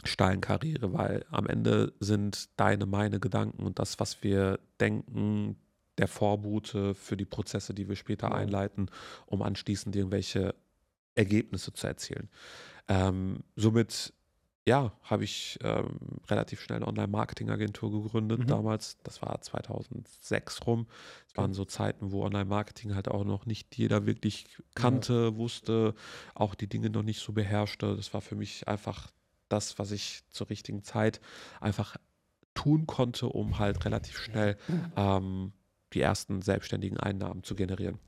steilen Karriere, weil am Ende sind deine, meine Gedanken und das, was wir denken, der Vorbote für die Prozesse, die wir später Genau. einleiten, um anschließend irgendwelche Ergebnisse zu erzielen. Ähm, somit, ja, habe ich ähm, relativ schnell eine Online-Marketing-Agentur gegründet Mhm. damals. Das war 2006 rum. Es waren so Zeiten, wo Online-Marketing halt auch noch nicht jeder wirklich kannte, wusste, auch die Dinge noch nicht so beherrschte. Das war für mich einfach das, was ich zur richtigen Zeit einfach tun konnte, um halt relativ schnell ähm, die ersten selbstständigen Einnahmen zu generieren.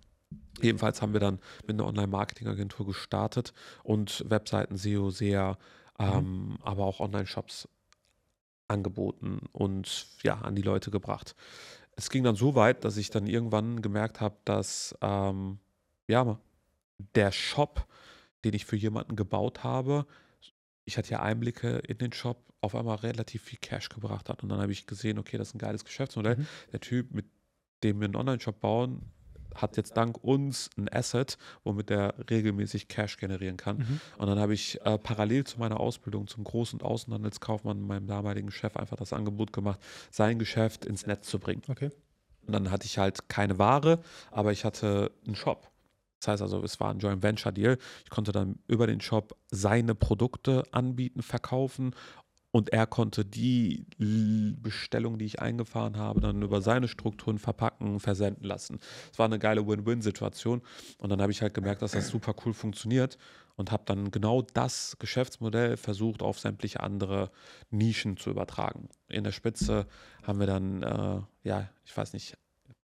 Jedenfalls haben wir dann mit einer Online-Marketing-Agentur gestartet und Webseiten, SEO, SEA, ähm, aber auch Online-Shops angeboten und ja, an die Leute gebracht. Es ging dann so weit, dass ich dann irgendwann gemerkt habe, dass ähm, ja, der Shop, den ich für jemanden gebaut habe, ich hatte ja Einblicke in den Shop, auf einmal relativ viel Cash gebracht hat. Und dann habe ich gesehen, okay, das ist ein geiles Geschäftsmodell. Mhm. Der Typ, mit dem wir einen Online-Shop bauen, hat jetzt dank uns ein Asset, womit er regelmäßig Cash generieren kann. Mhm. Und dann habe ich äh, parallel zu meiner Ausbildung zum Groß- und Außenhandelskaufmann meinem damaligen Chef einfach das Angebot gemacht, sein Geschäft ins Netz zu bringen. Okay. Und dann hatte ich halt keine Ware, aber ich hatte einen Shop. Das heißt also, es war ein Joint Venture Deal. Ich konnte dann über den Shop seine Produkte anbieten, verkaufen und er konnte die Bestellung, die ich eingefahren habe, dann über seine Strukturen verpacken, versenden lassen. Es war eine geile Win-Win-Situation und dann habe ich halt gemerkt, dass das super cool funktioniert und habe dann genau das Geschäftsmodell versucht, auf sämtliche andere Nischen zu übertragen. In der Spitze haben wir dann, äh, ja, ich weiß nicht,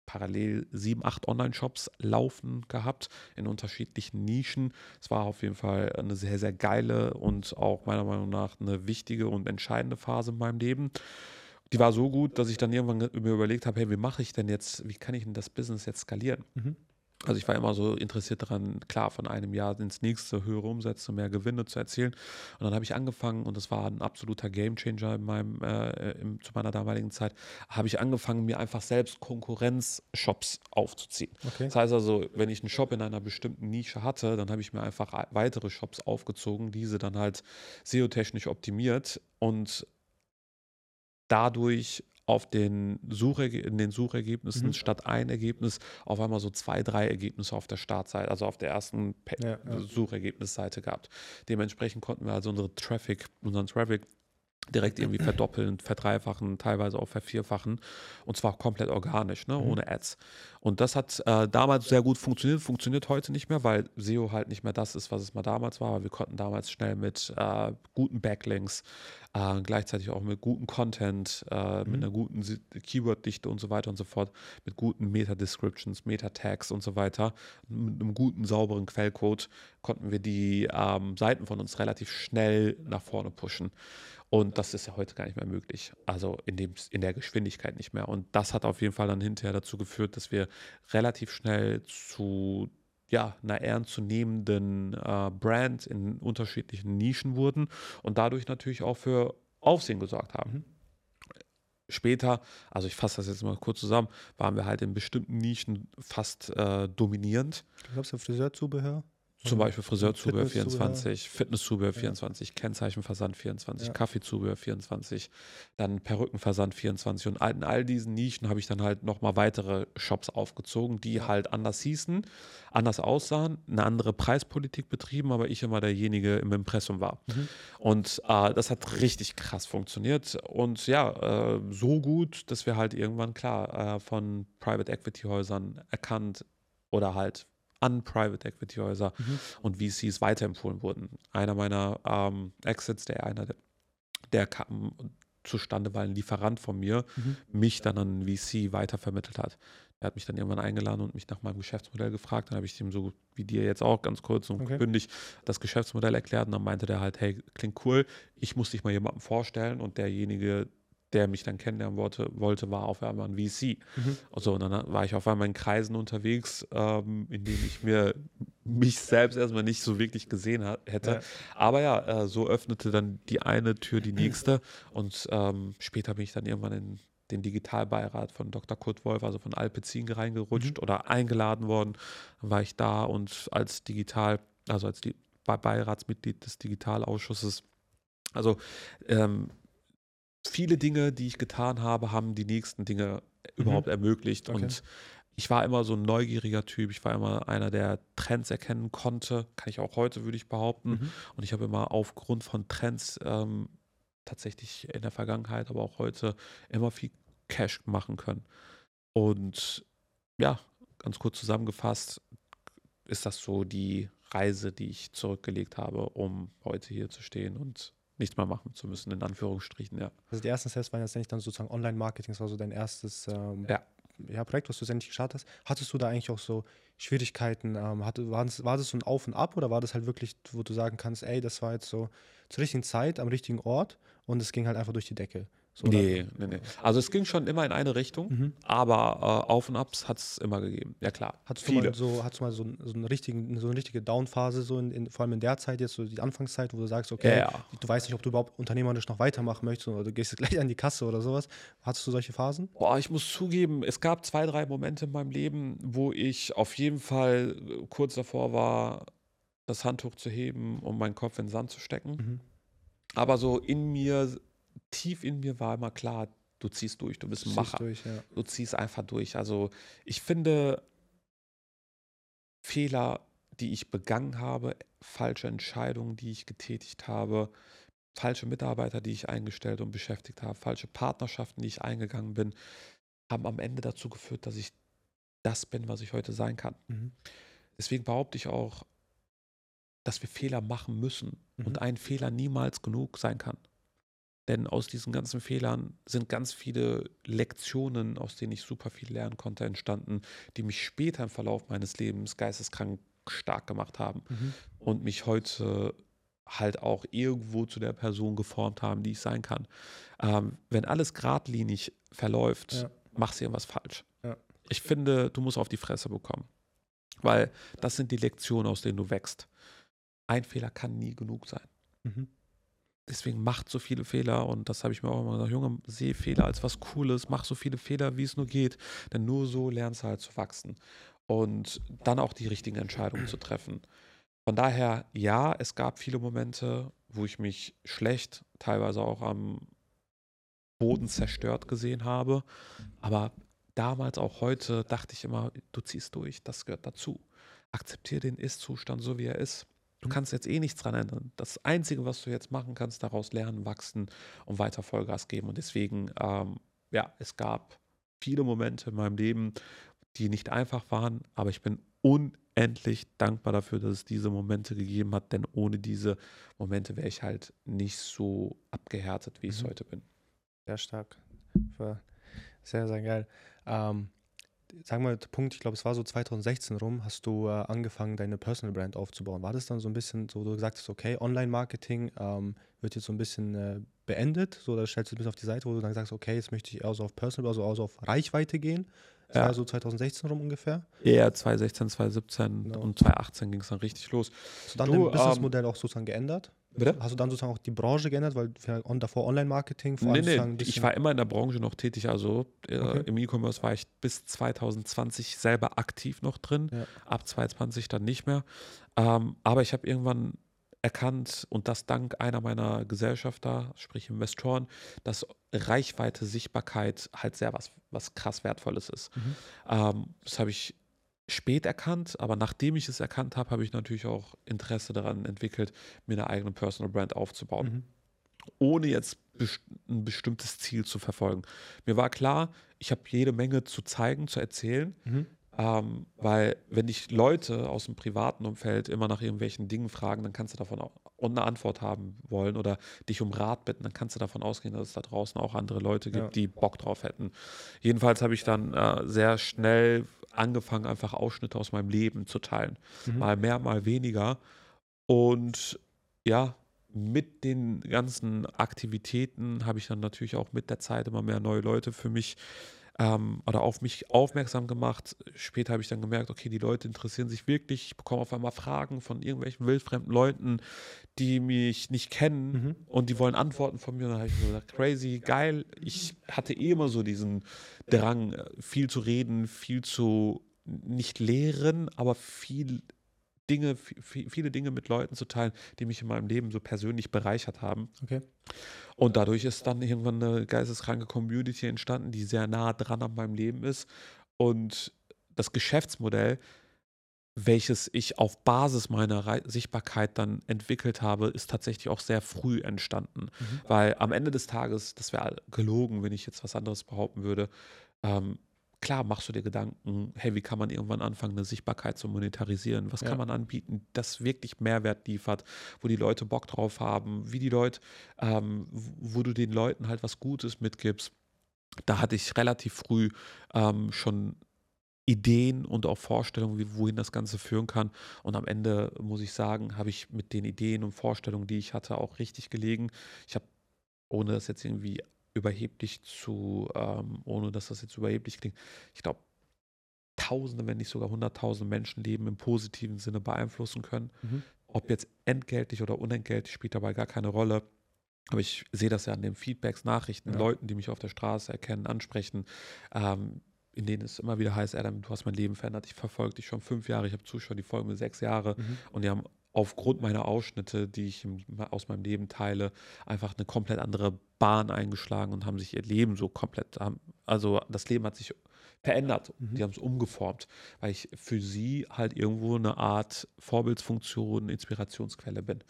parallel sieben, acht Online-Shops laufen gehabt in unterschiedlichen Nischen. Es war auf jeden Fall eine sehr, sehr geile und auch meiner Meinung nach eine wichtige und entscheidende Phase in meinem Leben. Die war so gut, dass ich dann irgendwann ge- mir überlegt habe, hey, wie mache ich denn jetzt, wie kann ich denn das Business jetzt skalieren? Mhm. Also ich war immer so interessiert daran, klar, von einem Jahr ins nächste höhere Umsätze, mehr Gewinne zu erzielen. Und dann habe ich angefangen, und das war ein absoluter Gamechanger in meinem, äh, im, zu meiner damaligen Zeit, habe ich angefangen, mir einfach selbst Konkurrenz-Shops aufzuziehen. Okay. Das heißt also, wenn ich einen Shop in einer bestimmten Nische hatte, dann habe ich mir einfach weitere Shops aufgezogen, diese dann halt SEO-technisch optimiert und dadurch auf den Sucherge in den Suchergebnissen Mhm. statt ein Ergebnis auf einmal so zwei, drei Ergebnisse auf der Startseite, also auf der ersten Ja, ja. Suchergebnisseite gehabt. Dementsprechend konnten wir also unsere Traffic, unseren Traffic direkt irgendwie (clears throat) verdoppeln, verdreifachen, teilweise auch vervierfachen und zwar komplett organisch, ne, Mhm. ohne Ads. Und das hat äh, damals sehr gut funktioniert, funktioniert heute nicht mehr, weil SEO halt nicht mehr das ist, was es mal damals war. Wir konnten damals schnell mit äh, guten Backlinks, äh, gleichzeitig auch mit gutem Content, äh, Mhm. mit einer guten Keyword-Dichte und so weiter und so fort, mit guten Meta-Descriptions, Meta-Tags und so weiter, mit einem guten, sauberen Quellcode konnten wir die ähm, Seiten von uns relativ schnell nach vorne pushen. Und das ist ja heute gar nicht mehr möglich. Also in, dem, in der Geschwindigkeit nicht mehr. Und das hat auf jeden Fall dann hinterher dazu geführt, dass wir relativ schnell zu ja, einer ernstzunehmenden äh, Brand in unterschiedlichen Nischen wurden und dadurch natürlich auch für Aufsehen gesorgt haben. Mhm. Später, also ich fasse das jetzt mal kurz zusammen, waren wir halt in bestimmten Nischen fast äh, dominierend. Du glaubst ja Friseurzubehör? Zum Beispiel Friseurzubehör Fitnesszubehör. 24, Fitnesszubehör Ja. 24, Kennzeichenversand 24, Ja. Kaffeezubehör 24, dann Perückenversand 24 und in all diesen Nischen habe ich dann halt nochmal weitere Shops aufgezogen, die halt anders hießen, anders aussahen, eine andere Preispolitik betrieben, aber ich immer derjenige im Impressum war. Mhm. Und äh, das hat richtig krass funktioniert und ja, äh, so gut, dass wir halt irgendwann klar äh, von Private Equity Häusern erkannt oder halt an Private Equity Häuser Mhm. und VCs weiterempfohlen wurden. Einer meiner ähm, Exits, der einer, der, der kam zustande, weil ein Lieferant von mir Mhm. mich dann an einen VC weitervermittelt hat. Er hat mich dann irgendwann eingeladen und mich nach meinem Geschäftsmodell gefragt. Dann habe ich ihm so wie dir jetzt auch ganz kurz und Okay. bündig das Geschäftsmodell erklärt und dann meinte der halt, hey, klingt cool, ich muss dich mal jemandem vorstellen und derjenige, der mich dann kennenlernen wollte, wollte war auf einmal ein VC. Mhm. Und so, und dann war ich auf einmal in Kreisen unterwegs, ähm, in denen ich mir mich selbst erstmal nicht so wirklich gesehen ha hätte. Ja. Aber ja, äh, so öffnete dann die eine Tür die nächste. Und ähm, später bin ich dann irgendwann in den Digitalbeirat von Dr. Kurt Wolf, also von Alpecin reingerutscht Mhm. oder eingeladen worden. Dann war ich da und als Digital, also als Be- Beiratsmitglied des Digitalausschusses. Also ähm, viele Dinge, die ich getan habe, haben die nächsten Dinge überhaupt ermöglicht. Okay. Und ich war immer so ein neugieriger Typ. Ich war immer einer, der Trends erkennen konnte. Kann ich auch heute, würde ich behaupten. Mhm. Und ich habe immer aufgrund von Trends ähm, tatsächlich in der Vergangenheit, aber auch heute immer viel Cash machen können. Und ja, ganz kurz zusammengefasst, ist das so die Reise, die ich zurückgelegt habe, um heute hier zu stehen und nichts mehr machen zu müssen, in Anführungsstrichen, ja. Also die ersten Steps waren jetzt nicht dann sozusagen Online-Marketing, das war so dein erstes ähm, Ja. ja, Projekt, was du endlich gestartet hast. Hattest du da eigentlich auch so Schwierigkeiten? Ähm, hatte, war, das, war das so ein Auf und Ab oder war das halt wirklich, wo du sagen kannst, ey, das war jetzt so zur richtigen Zeit, am richtigen Ort und es ging halt einfach durch die Decke? So? Nee, nee, nee. Also es ging schon immer in eine Richtung, Mhm. aber äh, Auf und Abs hat es immer gegeben. Ja klar. Hattest du mal so, hattest du mal so, einen- so, eine, richtigen, so eine richtige Down-Phase, so in, in, vor allem in der Zeit jetzt, so die Anfangszeit, wo du sagst, okay, Ja. du weißt nicht, ob du überhaupt unternehmerisch noch weitermachen möchtest oder du gehst (laughs) gleich an die Kasse oder sowas. Hattest du solche Phasen? Boah, ich muss zugeben, es gab zwei, drei Momente in meinem Leben, wo ich auf jeden Fall äh, kurz davor war, das Handtuch zu heben, um meinen Kopf in den Sand zu stecken. Mhm. Aber so in mir, tief in mir war immer klar, du ziehst durch, du bist ein Macher. durch, ja. Du ziehst einfach durch. Also ich finde Fehler, die ich begangen habe, falsche Entscheidungen, die ich getätigt habe, falsche Mitarbeiter, die ich eingestellt und beschäftigt habe, falsche Partnerschaften, die ich eingegangen bin, haben am Ende dazu geführt, dass ich das bin, was ich heute sein kann. Mhm. Deswegen behaupte ich auch, dass wir Fehler machen müssen Mhm. und ein Fehler niemals genug sein kann. Denn aus diesen ganzen Fehlern sind ganz viele Lektionen, aus denen ich super viel lernen konnte, entstanden, die mich später im Verlauf meines Lebens geisteskrank stark gemacht haben Mhm. und mich heute halt auch irgendwo zu der Person geformt haben, die ich sein kann. Ähm, wenn alles geradlinig verläuft, Ja. machst du irgendwas falsch. Ja. Ich finde, du musst auf die Fresse bekommen. Weil das sind die Lektionen, aus denen du wächst. Ein Fehler kann nie genug sein. Mhm. Deswegen macht so viele Fehler und das habe ich mir auch immer gesagt, Junge, sehe Fehler als was Cooles, mach so viele Fehler, wie es nur geht, denn nur so lernst du halt zu wachsen und dann auch die richtigen Entscheidungen zu treffen. Von daher, ja, es gab viele Momente, wo ich mich schlecht, teilweise auch am Boden zerstört gesehen habe, aber damals, auch heute, dachte ich immer, du ziehst durch, das gehört dazu. Akzeptiere den Ist-Zustand so, wie er ist. Du Mhm. kannst jetzt eh nichts dran ändern. Das Einzige, was du jetzt machen kannst, daraus lernen, wachsen und weiter Vollgas geben. Und deswegen, ähm, ja, es gab viele Momente in meinem Leben, die nicht einfach waren, aber ich bin unendlich dankbar dafür, dass es diese Momente gegeben hat, denn ohne diese Momente wäre ich halt nicht so abgehärtet, wie ich es Mhm. heute bin. Sehr stark. War sehr, sehr geil. Ähm, sagen wir mal, der Punkt, ich glaube, es war so 2016 rum, hast du äh, angefangen, deine Personal Brand aufzubauen. War das dann so ein bisschen so, wo du gesagt hast, okay, Online-Marketing ähm, wird jetzt so ein bisschen äh, beendet, so, da stellst du ein bisschen auf die Seite, wo du dann sagst, okay, jetzt möchte ich eher so auf Personal, also also auf Reichweite gehen. Das Ja. war so 2016 rum ungefähr. Eher 2016, 2017 Genau. und 2018 ging es dann richtig los. Hast du dann Du, dein ähm, Businessmodell auch sozusagen geändert? Bitte? Hast du dann sozusagen auch die Branche geändert, weil davor Online-Marketing vor Nee, allem nee, ein ich war immer in der Branche noch tätig. Also äh, Okay. im E-Commerce war ich bis 2020 selber aktiv noch drin. Ja. Ab 2020 dann nicht mehr. Ähm, aber ich habe irgendwann erkannt, und das dank einer meiner Gesellschafter, sprich Investoren, dass Reichweite, Sichtbarkeit halt sehr was, was krass Wertvolles ist. Mhm. Ähm, das habe ich spät erkannt, aber nachdem ich es erkannt habe, habe ich natürlich auch Interesse daran entwickelt, mir eine eigene Personal Brand aufzubauen Mhm. ohne jetzt best- ein bestimmtes Ziel zu verfolgen. Mir war klar, ich habe jede Menge zu zeigen, zu erzählen, Mhm. ähm, weil wenn dich Leute aus dem privaten Umfeld immer nach irgendwelchen Dingen fragen, dann kannst du davon auch eine Antwort haben wollen oder dich um Rat bitten, dann kannst du davon ausgehen, dass es da draußen auch andere Leute gibt, Ja. die Bock drauf hätten. Jedenfalls habe ich dann äh, sehr schnell angefangen, einfach Ausschnitte aus meinem Leben zu teilen Mhm. mal mehr, mal weniger. Und ja, mit den ganzen Aktivitäten habe ich dann natürlich auch mit der Zeit immer mehr neue Leute für mich ähm, oder auf mich aufmerksam gemacht. Später habe ich dann gemerkt, okay, die Leute interessieren sich wirklich. Ich bekomme auf einmal Fragen von irgendwelchen wildfremden Leuten, die mich nicht kennen Mhm. und die wollen Antworten von mir. Und dann habe ich mir gedacht, crazy, geil. Ich hatte eh immer so diesen Drang, äh, viel zu reden, viel zu nicht lehren, aber viel Dinge, vi- viele Dinge mit Leuten zu teilen, die mich in meinem Leben so persönlich bereichert haben. Okay. Und dadurch ist dann irgendwann eine geisteskranke Community entstanden, die sehr nah dran an meinem Leben ist. Und das Geschäftsmodell, welches ich auf Basis meiner Rei- Sichtbarkeit dann entwickelt habe, ist tatsächlich auch sehr früh entstanden. Mhm. Weil am Ende des Tages, das wäre gelogen, wenn ich jetzt was anderes behaupten würde, ähm, klar machst du dir Gedanken, hey, wie kann man irgendwann anfangen, eine Sichtbarkeit zu monetarisieren? Was Ja. kann man anbieten, das wirklich Mehrwert liefert, wo die Leute Bock drauf haben, wie die Leute, ähm, wo du den Leuten halt was Gutes mitgibst. Da hatte ich relativ früh ähm, schon Ideen und auch Vorstellungen, wie, wohin das Ganze führen kann. Und am Ende muss ich sagen, habe ich mit den Ideen und Vorstellungen, die ich hatte, auch richtig gelegen. Ich habe, ohne das jetzt irgendwie überheblich zu, ähm, ohne dass das jetzt überheblich klingt, ich glaube, Tausende, wenn nicht sogar hunderttausende Menschenleben im positiven Sinne beeinflussen können. Mhm. Ob jetzt entgeltlich oder unentgeltlich, spielt dabei gar keine Rolle. Aber ich sehe das ja an den Feedbacks, Nachrichten, Ja. Leuten, die mich auf der Straße erkennen, ansprechen, ähm, in denen es immer wieder heißt, Adam, du hast mein Leben verändert, ich verfolge dich schon fünf Jahre, ich habe Zuschauer, die folgen mir sechs Jahre Mhm. und die haben aufgrund meiner Ausschnitte, die ich aus meinem Leben teile, einfach eine komplett andere Bahn eingeschlagen und haben sich ihr Leben so komplett, also das Leben hat sich verändert, Mhm. die haben es umgeformt, weil ich für sie halt irgendwo eine Art Vorbildsfunktion, Inspirationsquelle bin.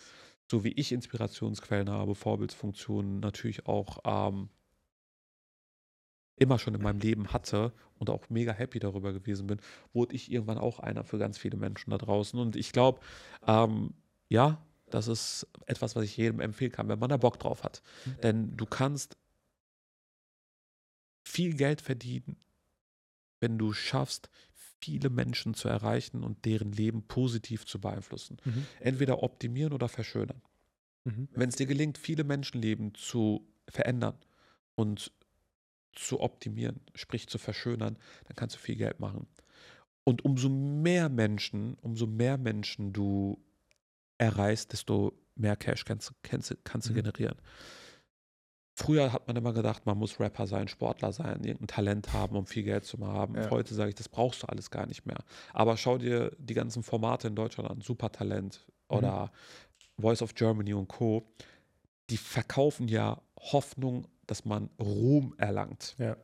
So wie ich Inspirationsquellen habe, Vorbildsfunktionen natürlich auch ähm, immer schon in meinem Leben hatte und auch mega happy darüber gewesen bin, wurde ich irgendwann auch einer für ganz viele Menschen da draußen. Und ich glaube, ähm, ja, das ist etwas, was ich jedem empfehlen kann, wenn man da Bock drauf hat. Mhm. Denn du kannst viel Geld verdienen, wenn du schaffst, viele Menschen zu erreichen und deren Leben positiv zu beeinflussen. Mhm. Entweder optimieren oder verschönern. Mhm. Wenn es dir gelingt, viele Menschenleben zu verändern und zu optimieren, sprich zu verschönern, dann kannst du viel Geld machen. Und umso mehr Menschen, umso mehr Menschen du erreichst, desto mehr Cash kannst, kannst, kannst du Mhm. generieren. Früher hat man immer gedacht, man muss Rapper sein, Sportler sein, irgendein Talent haben, um viel Geld zu haben. Ja. Heute sage ich, das brauchst du alles gar nicht mehr. Aber schau dir die ganzen Formate in Deutschland an, Supertalent Mhm. oder Voice of Germany und Co. Die verkaufen ja Hoffnung, dass man Ruhm erlangt. Ja.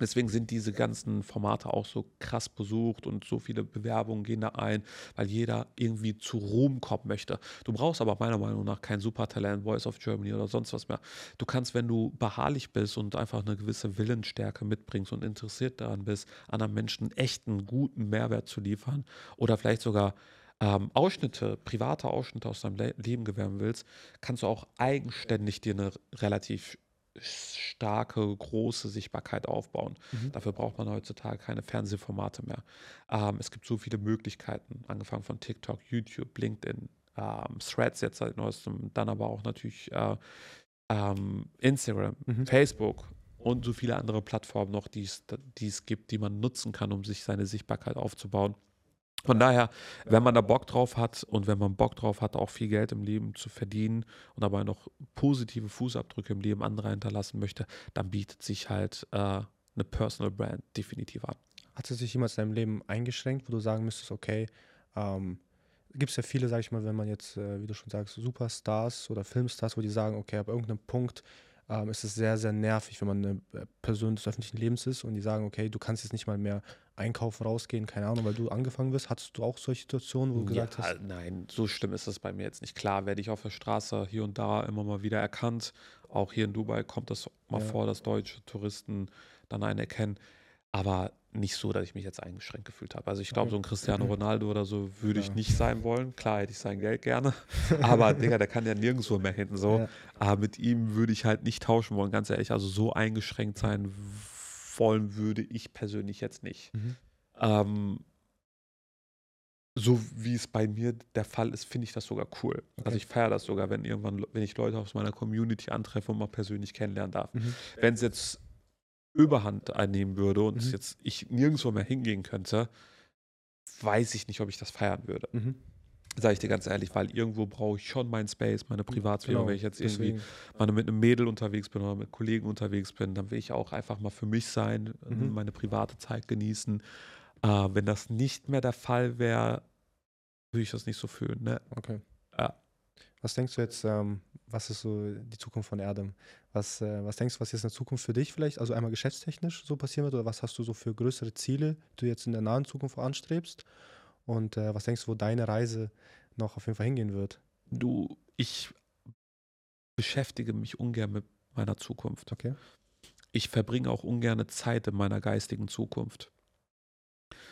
Deswegen sind diese ganzen Formate auch so krass besucht und so viele Bewerbungen gehen da ein, weil jeder irgendwie zu Ruhm kommen möchte. Du brauchst aber meiner Meinung nach kein Supertalent, Voice of Germany oder sonst was mehr. Du kannst, wenn du beharrlich bist und einfach eine gewisse Willensstärke mitbringst und interessiert daran bist, anderen Menschen echten, guten Mehrwert zu liefern oder vielleicht sogar ähm, Ausschnitte, private Ausschnitte aus deinem Le Leben gewähren willst, kannst du auch eigenständig dir eine relativ starke, große Sichtbarkeit aufbauen. Mhm. Dafür braucht man heutzutage keine Fernsehformate mehr. Ähm, es gibt so viele Möglichkeiten, angefangen von TikTok, YouTube, LinkedIn, ähm, Threads jetzt seit neuestem, dann aber auch natürlich äh, ähm, Instagram, Mhm. Facebook und so viele andere Plattformen noch, die es die es gibt, die man nutzen kann, um sich seine Sichtbarkeit aufzubauen. Von daher, wenn man da Bock drauf hat und wenn man Bock drauf hat, auch viel Geld im Leben zu verdienen und dabei noch positive Fußabdrücke im Leben anderer hinterlassen möchte, dann bietet sich halt äh, eine Personal Brand definitiv an. Hat es sich jemals in deinem Leben eingeschränkt, wo du sagen müsstest, okay, ähm, gibt es ja viele, sag ich mal, wenn man jetzt, äh, wie du schon sagst, Superstars oder Filmstars, wo die sagen, okay, ab irgendeinem Punkt ähm, ist es sehr, sehr nervig, wenn man eine äh, Person des öffentlichen Lebens ist und die sagen, okay, du kannst jetzt nicht mal mehr einkaufen, rausgehen, keine Ahnung, weil du angefangen wirst. Hattest du auch solche Situationen, wo du gesagt ja, hast? Nein, so schlimm ist das bei mir jetzt nicht. Klar werde ich auf der Straße hier und da immer mal wieder erkannt. Auch hier in Dubai kommt das mal Ja. vor, dass deutsche Touristen dann einen erkennen. Aber nicht so, dass ich mich jetzt eingeschränkt gefühlt habe. Also ich glaube, so ein Cristiano Ronaldo oder so würde ich Ja. nicht sein wollen. Klar hätte ich sein Geld gerne. (laughs) Aber Digga, der kann ja nirgendwo mehr hinten so. Ja. Aber mit ihm würde ich halt nicht tauschen wollen, ganz ehrlich. Also so eingeschränkt sein wollen würde ich persönlich jetzt nicht. Mhm. Ähm, so wie es bei mir der Fall ist, finde ich das sogar cool. Okay. Also ich feiere das sogar, wenn irgendwann, wenn ich Leute aus meiner Community antreffe und mal persönlich kennenlernen darf. Mhm. Wenn es jetzt Überhand einnehmen würde und Mhm. jetzt ich nirgendwo mehr hingehen könnte, weiß ich nicht, ob ich das feiern würde. Mhm. Sage ich dir ganz ehrlich, weil irgendwo brauche ich schon meinen Space, meine Privatsphäre. Genau, Wenn ich jetzt irgendwie deswegen. mal mit einem Mädel unterwegs bin oder mit Kollegen unterwegs bin, dann will ich auch einfach mal für mich sein, Mhm. meine private Zeit genießen. Äh, wenn das nicht mehr der Fall wäre, würde ich das nicht so fühlen. Ne? Okay. Was denkst du jetzt, ähm, was ist so die Zukunft von Erdem? Was, äh, was denkst du, was jetzt in der Zukunft für dich vielleicht, also einmal geschäftstechnisch so passieren wird oder was hast du so für größere Ziele, die du jetzt in der nahen Zukunft anstrebst? Und äh, was denkst du, wo deine Reise noch auf jeden Fall hingehen wird? Du, ich beschäftige mich ungern mit meiner Zukunft. Okay. Ich verbringe auch ungern Zeit in meiner geistigen Zukunft.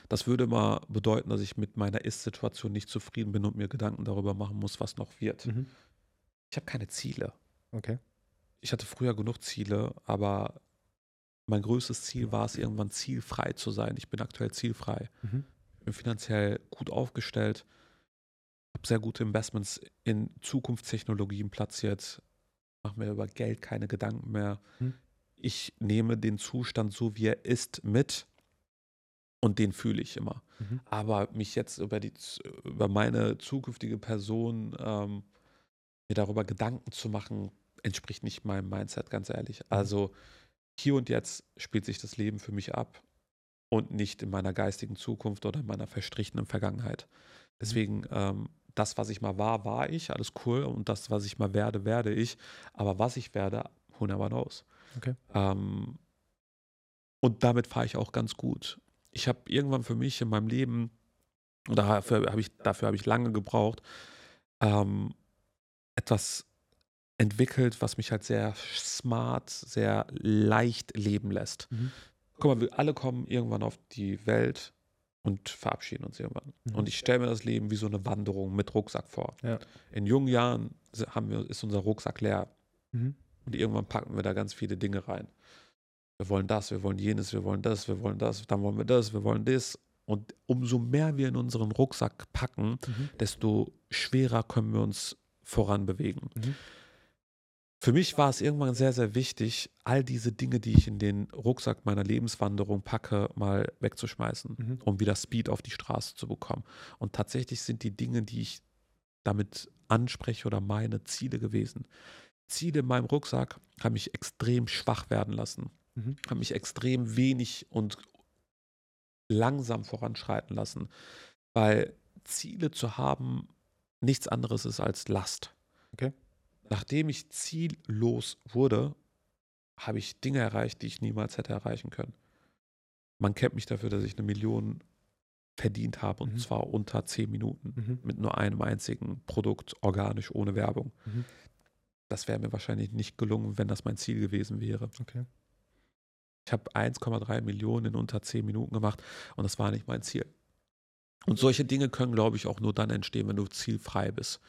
Das würde mal bedeuten, dass ich mit meiner Ist-Situation nicht zufrieden bin und mir Gedanken darüber machen muss, was noch wird. Mhm. Ich habe keine Ziele. Okay. Ich hatte früher genug Ziele, aber mein größtes Ziel war es, irgendwann zielfrei zu sein. Ich bin aktuell zielfrei. Mhm. bin finanziell gut aufgestellt, habe sehr gute Investments in Zukunftstechnologien platziert, mache mir über Geld keine Gedanken mehr. Hm. Ich nehme den Zustand so, wie er ist, mit und den fühle ich immer. Mhm. Aber mich jetzt über, die, über meine zukünftige Person, ähm, mir darüber Gedanken zu machen, entspricht nicht meinem Mindset, ganz ehrlich. Also hier und jetzt spielt sich das Leben für mich ab und nicht in meiner geistigen Zukunft oder in meiner verstrichenen Vergangenheit. Deswegen, ähm, das, was ich mal war, war ich, alles cool. Und das, was ich mal werde, werde ich. Aber was ich werde, who never knows. Okay. Ähm, und damit fahre ich auch ganz gut. Ich habe irgendwann für mich in meinem Leben, und dafür habe ich, dafür habe ich lange gebraucht, ähm, etwas entwickelt, was mich halt sehr smart, sehr leicht leben lässt. Mhm. Guck mal, wir alle kommen irgendwann auf die Welt und verabschieden uns irgendwann. Mhm. Und ich stelle mir das Leben wie so eine Wanderung mit Rucksack vor. Ja. In jungen Jahren haben wir, ist unser Rucksack leer Mhm. und irgendwann packen wir da ganz viele Dinge rein. Wir wollen das, wir wollen jenes, wir wollen das, wir wollen das, dann wollen wir das, wir wollen das. Und umso mehr wir in unseren Rucksack packen, Mhm. desto schwerer können wir uns voran bewegen. Mhm. Für mich war es irgendwann sehr, sehr wichtig, all diese Dinge, die ich in den Rucksack meiner Lebenswanderung packe, mal wegzuschmeißen, Mhm. um wieder Speed auf die Straße zu bekommen. Und tatsächlich sind die Dinge, die ich damit anspreche oder meine Ziele gewesen. Ziele in meinem Rucksack haben mich extrem schwach werden lassen, Mhm. haben mich extrem wenig und langsam voranschreiten lassen, weil Ziele zu haben nichts anderes ist als Last. Okay. Nachdem ich ziellos wurde, habe ich Dinge erreicht, die ich niemals hätte erreichen können. Man kennt mich dafür, dass ich eine Million verdient habe und Mhm. zwar unter zehn Minuten Mhm. mit nur einem einzigen Produkt, organisch, ohne Werbung. Mhm. Das wäre mir wahrscheinlich nicht gelungen, wenn das mein Ziel gewesen wäre. Okay. Ich habe 1,3 Millionen in unter 10 Minuten gemacht und das war nicht mein Ziel. Und solche Dinge können, glaube ich, auch nur dann entstehen, wenn du zielfrei bist.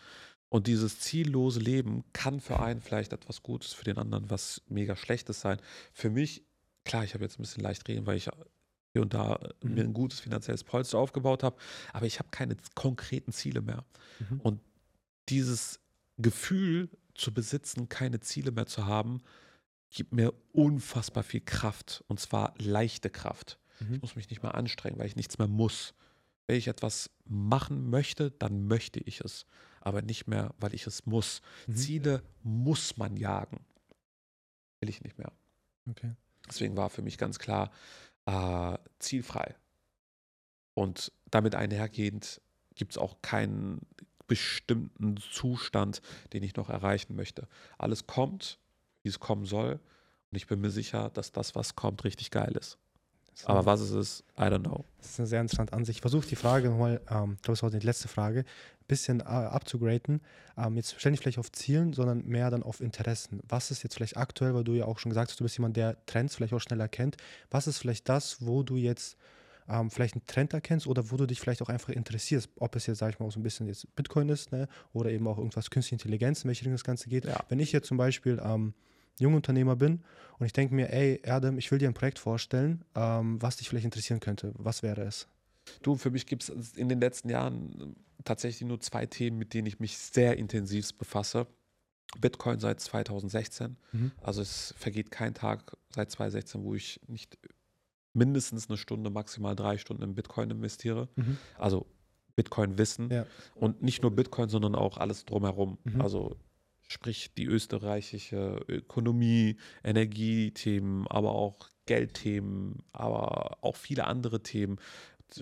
Und dieses ziellose Leben kann für einen vielleicht etwas Gutes, für den anderen was mega Schlechtes sein. Für mich, klar, ich habe jetzt ein bisschen leicht reden, weil ich hier und da äh, Mhm. mir ein gutes finanzielles Polster aufgebaut habe, aber ich habe keine konkreten Ziele mehr. Mhm. Und dieses Gefühl zu besitzen, keine Ziele mehr zu haben, gibt mir unfassbar viel Kraft. Und zwar leichte Kraft. Mhm. Ich muss mich nicht mehr anstrengen, weil ich nichts mehr muss. Wenn ich etwas machen möchte, dann möchte ich es, aber nicht mehr, weil ich es muss. Mhm. Ziele muss man jagen. Will ich nicht mehr. Okay. Deswegen war für mich ganz klar äh, zielfrei. Und damit einhergehend gibt es auch keinen bestimmten Zustand, den ich noch erreichen möchte. Alles kommt, wie es kommen soll. Und ich bin mir sicher, dass das, was kommt, richtig geil ist. Ist Aber was es ist, I don't know. Das ist eine sehr interessante Ansicht. Ich versuche die Frage nochmal, ähm, ich glaube, es war die letzte Frage, ein bisschen äh, abzugraden. Ähm, jetzt stell nicht vielleicht auf Zielen, sondern mehr dann auf Interessen. Was ist jetzt vielleicht aktuell, weil du ja auch schon gesagt hast, du bist jemand, der Trends vielleicht auch schnell erkennt. Was ist vielleicht das, wo du jetzt ähm, vielleicht einen Trend erkennst oder wo du dich vielleicht auch einfach interessierst, ob es jetzt, sag ich mal, auch so ein bisschen jetzt Bitcoin ist, ne? oder eben auch irgendwas Künstliche Intelligenz, in welche Richtung das Ganze geht. Ja. Wenn ich jetzt zum Beispiel ähm, Jungunternehmer bin und ich denke mir, ey, Erdem, ich will dir ein Projekt vorstellen, ähm, was dich vielleicht interessieren könnte, was wäre es? Du, für mich gibt es in den letzten Jahren tatsächlich nur zwei Themen, mit denen ich mich sehr intensiv befasse. Bitcoin seit 2016. Mhm. Also es vergeht kein Tag seit 2016, wo ich nicht mindestens eine Stunde, maximal drei Stunden in Bitcoin investiere. Mhm. Also Bitcoin-Wissen. Ja. Und nicht nur Bitcoin, sondern auch alles drumherum. Mhm. Also sprich die österreichische Ökonomie, Energiethemen, aber auch Geldthemen, aber auch viele andere Themen,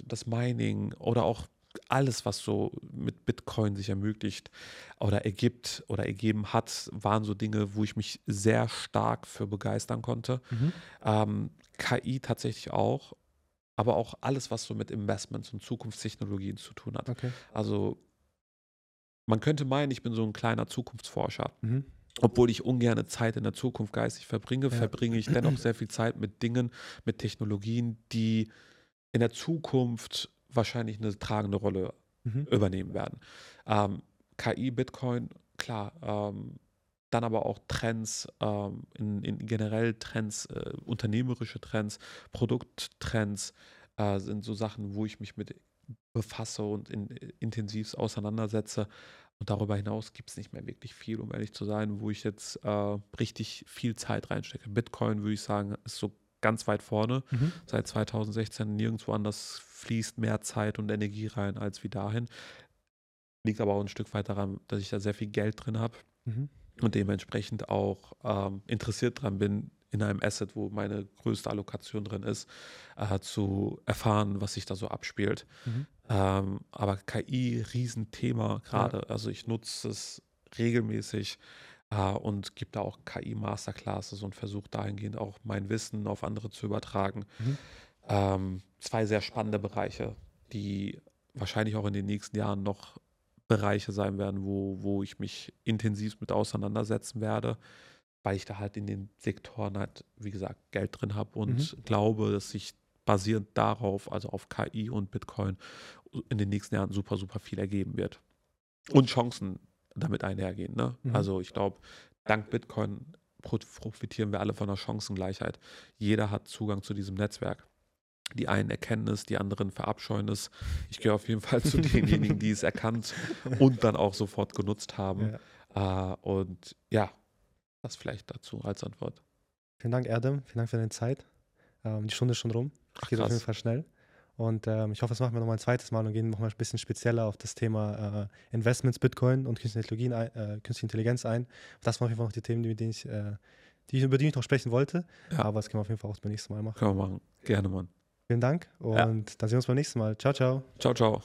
das Mining oder auch alles, was so mit Bitcoin sich ermöglicht oder ergibt oder ergeben hat, waren so Dinge, wo ich mich sehr stark für begeistern konnte. Mhm. Ähm, KI tatsächlich auch, aber auch alles, was so mit Investments und Zukunftstechnologien zu tun hat. Okay. Also man könnte meinen, ich bin so ein kleiner Zukunftsforscher. Mhm. Obwohl ich ungerne Zeit in der Zukunft geistig verbringe, Ja. verbringe ich dennoch sehr viel Zeit mit Dingen, mit Technologien, die in der Zukunft wahrscheinlich eine tragende Rolle Mhm. übernehmen werden. Ähm, KI, Bitcoin, klar. Ähm, dann aber auch Trends, ähm, in, in generell Trends, äh, unternehmerische Trends, Produkttrends äh, sind so Sachen, wo ich mich mit befasse und in, intensiv auseinandersetze. Und darüber hinaus gibt es nicht mehr wirklich viel, um ehrlich zu sein, wo ich jetzt äh, richtig viel Zeit reinstecke. Bitcoin, würde ich sagen, ist so ganz weit vorne Mhm. seit 2016 nirgendwo anders fließt mehr Zeit und Energie rein als wie dahin. Liegt aber auch ein Stück weit daran, dass ich da sehr viel Geld drin habe Mhm. und dementsprechend auch ähm, interessiert dran bin, in einem Asset, wo meine größte Allokation drin ist, äh, zu erfahren, was sich da so abspielt. Mhm. Ähm, aber KI, Riesenthema gerade. Also ich nutze es regelmäßig äh, und gebe da auch KI-Masterclasses und versuche dahingehend auch mein Wissen auf andere zu übertragen. Mhm. Ähm, zwei sehr spannende Bereiche, die wahrscheinlich auch in den nächsten Jahren noch Bereiche sein werden, wo, wo ich mich intensiv mit auseinandersetzen werde, weil ich da halt in den Sektoren halt, wie gesagt, Geld drin habe und glaube, dass sich basierend darauf, also auf KI und Bitcoin, in den nächsten Jahren super, super viel ergeben wird. Und Chancen damit einhergehen. Ne? Mhm. Also ich glaube, dank Bitcoin pro- profitieren wir alle von der Chancengleichheit. Jeder hat Zugang zu diesem Netzwerk. Die einen erkennen es, die anderen verabscheuen es. Ich gehöre auf jeden Fall zu denjenigen, die es erkannt (laughs) und dann auch sofort genutzt haben. Äh, und ja, das vielleicht dazu als Antwort. Vielen Dank, Erdem. Vielen Dank für deine Zeit. Ähm, die Stunde ist schon rum. Ach, Geht auf krass. jeden Fall schnell. Und ähm, ich hoffe, das machen wir nochmal ein zweites Mal und gehen nochmal ein bisschen spezieller auf das Thema äh, Investments, Bitcoin und künstliche, äh, künstliche Intelligenz ein. Das waren auf jeden Fall noch die Themen, die, denen ich, äh, die, über die ich noch sprechen wollte. Ja. Aber das können wir auf jeden Fall auch beim nächsten Mal machen. Können wir machen. Gerne, Mann. Vielen Dank und Ja. dann sehen wir uns beim nächsten Mal. Ciao, ciao. Ciao, ciao.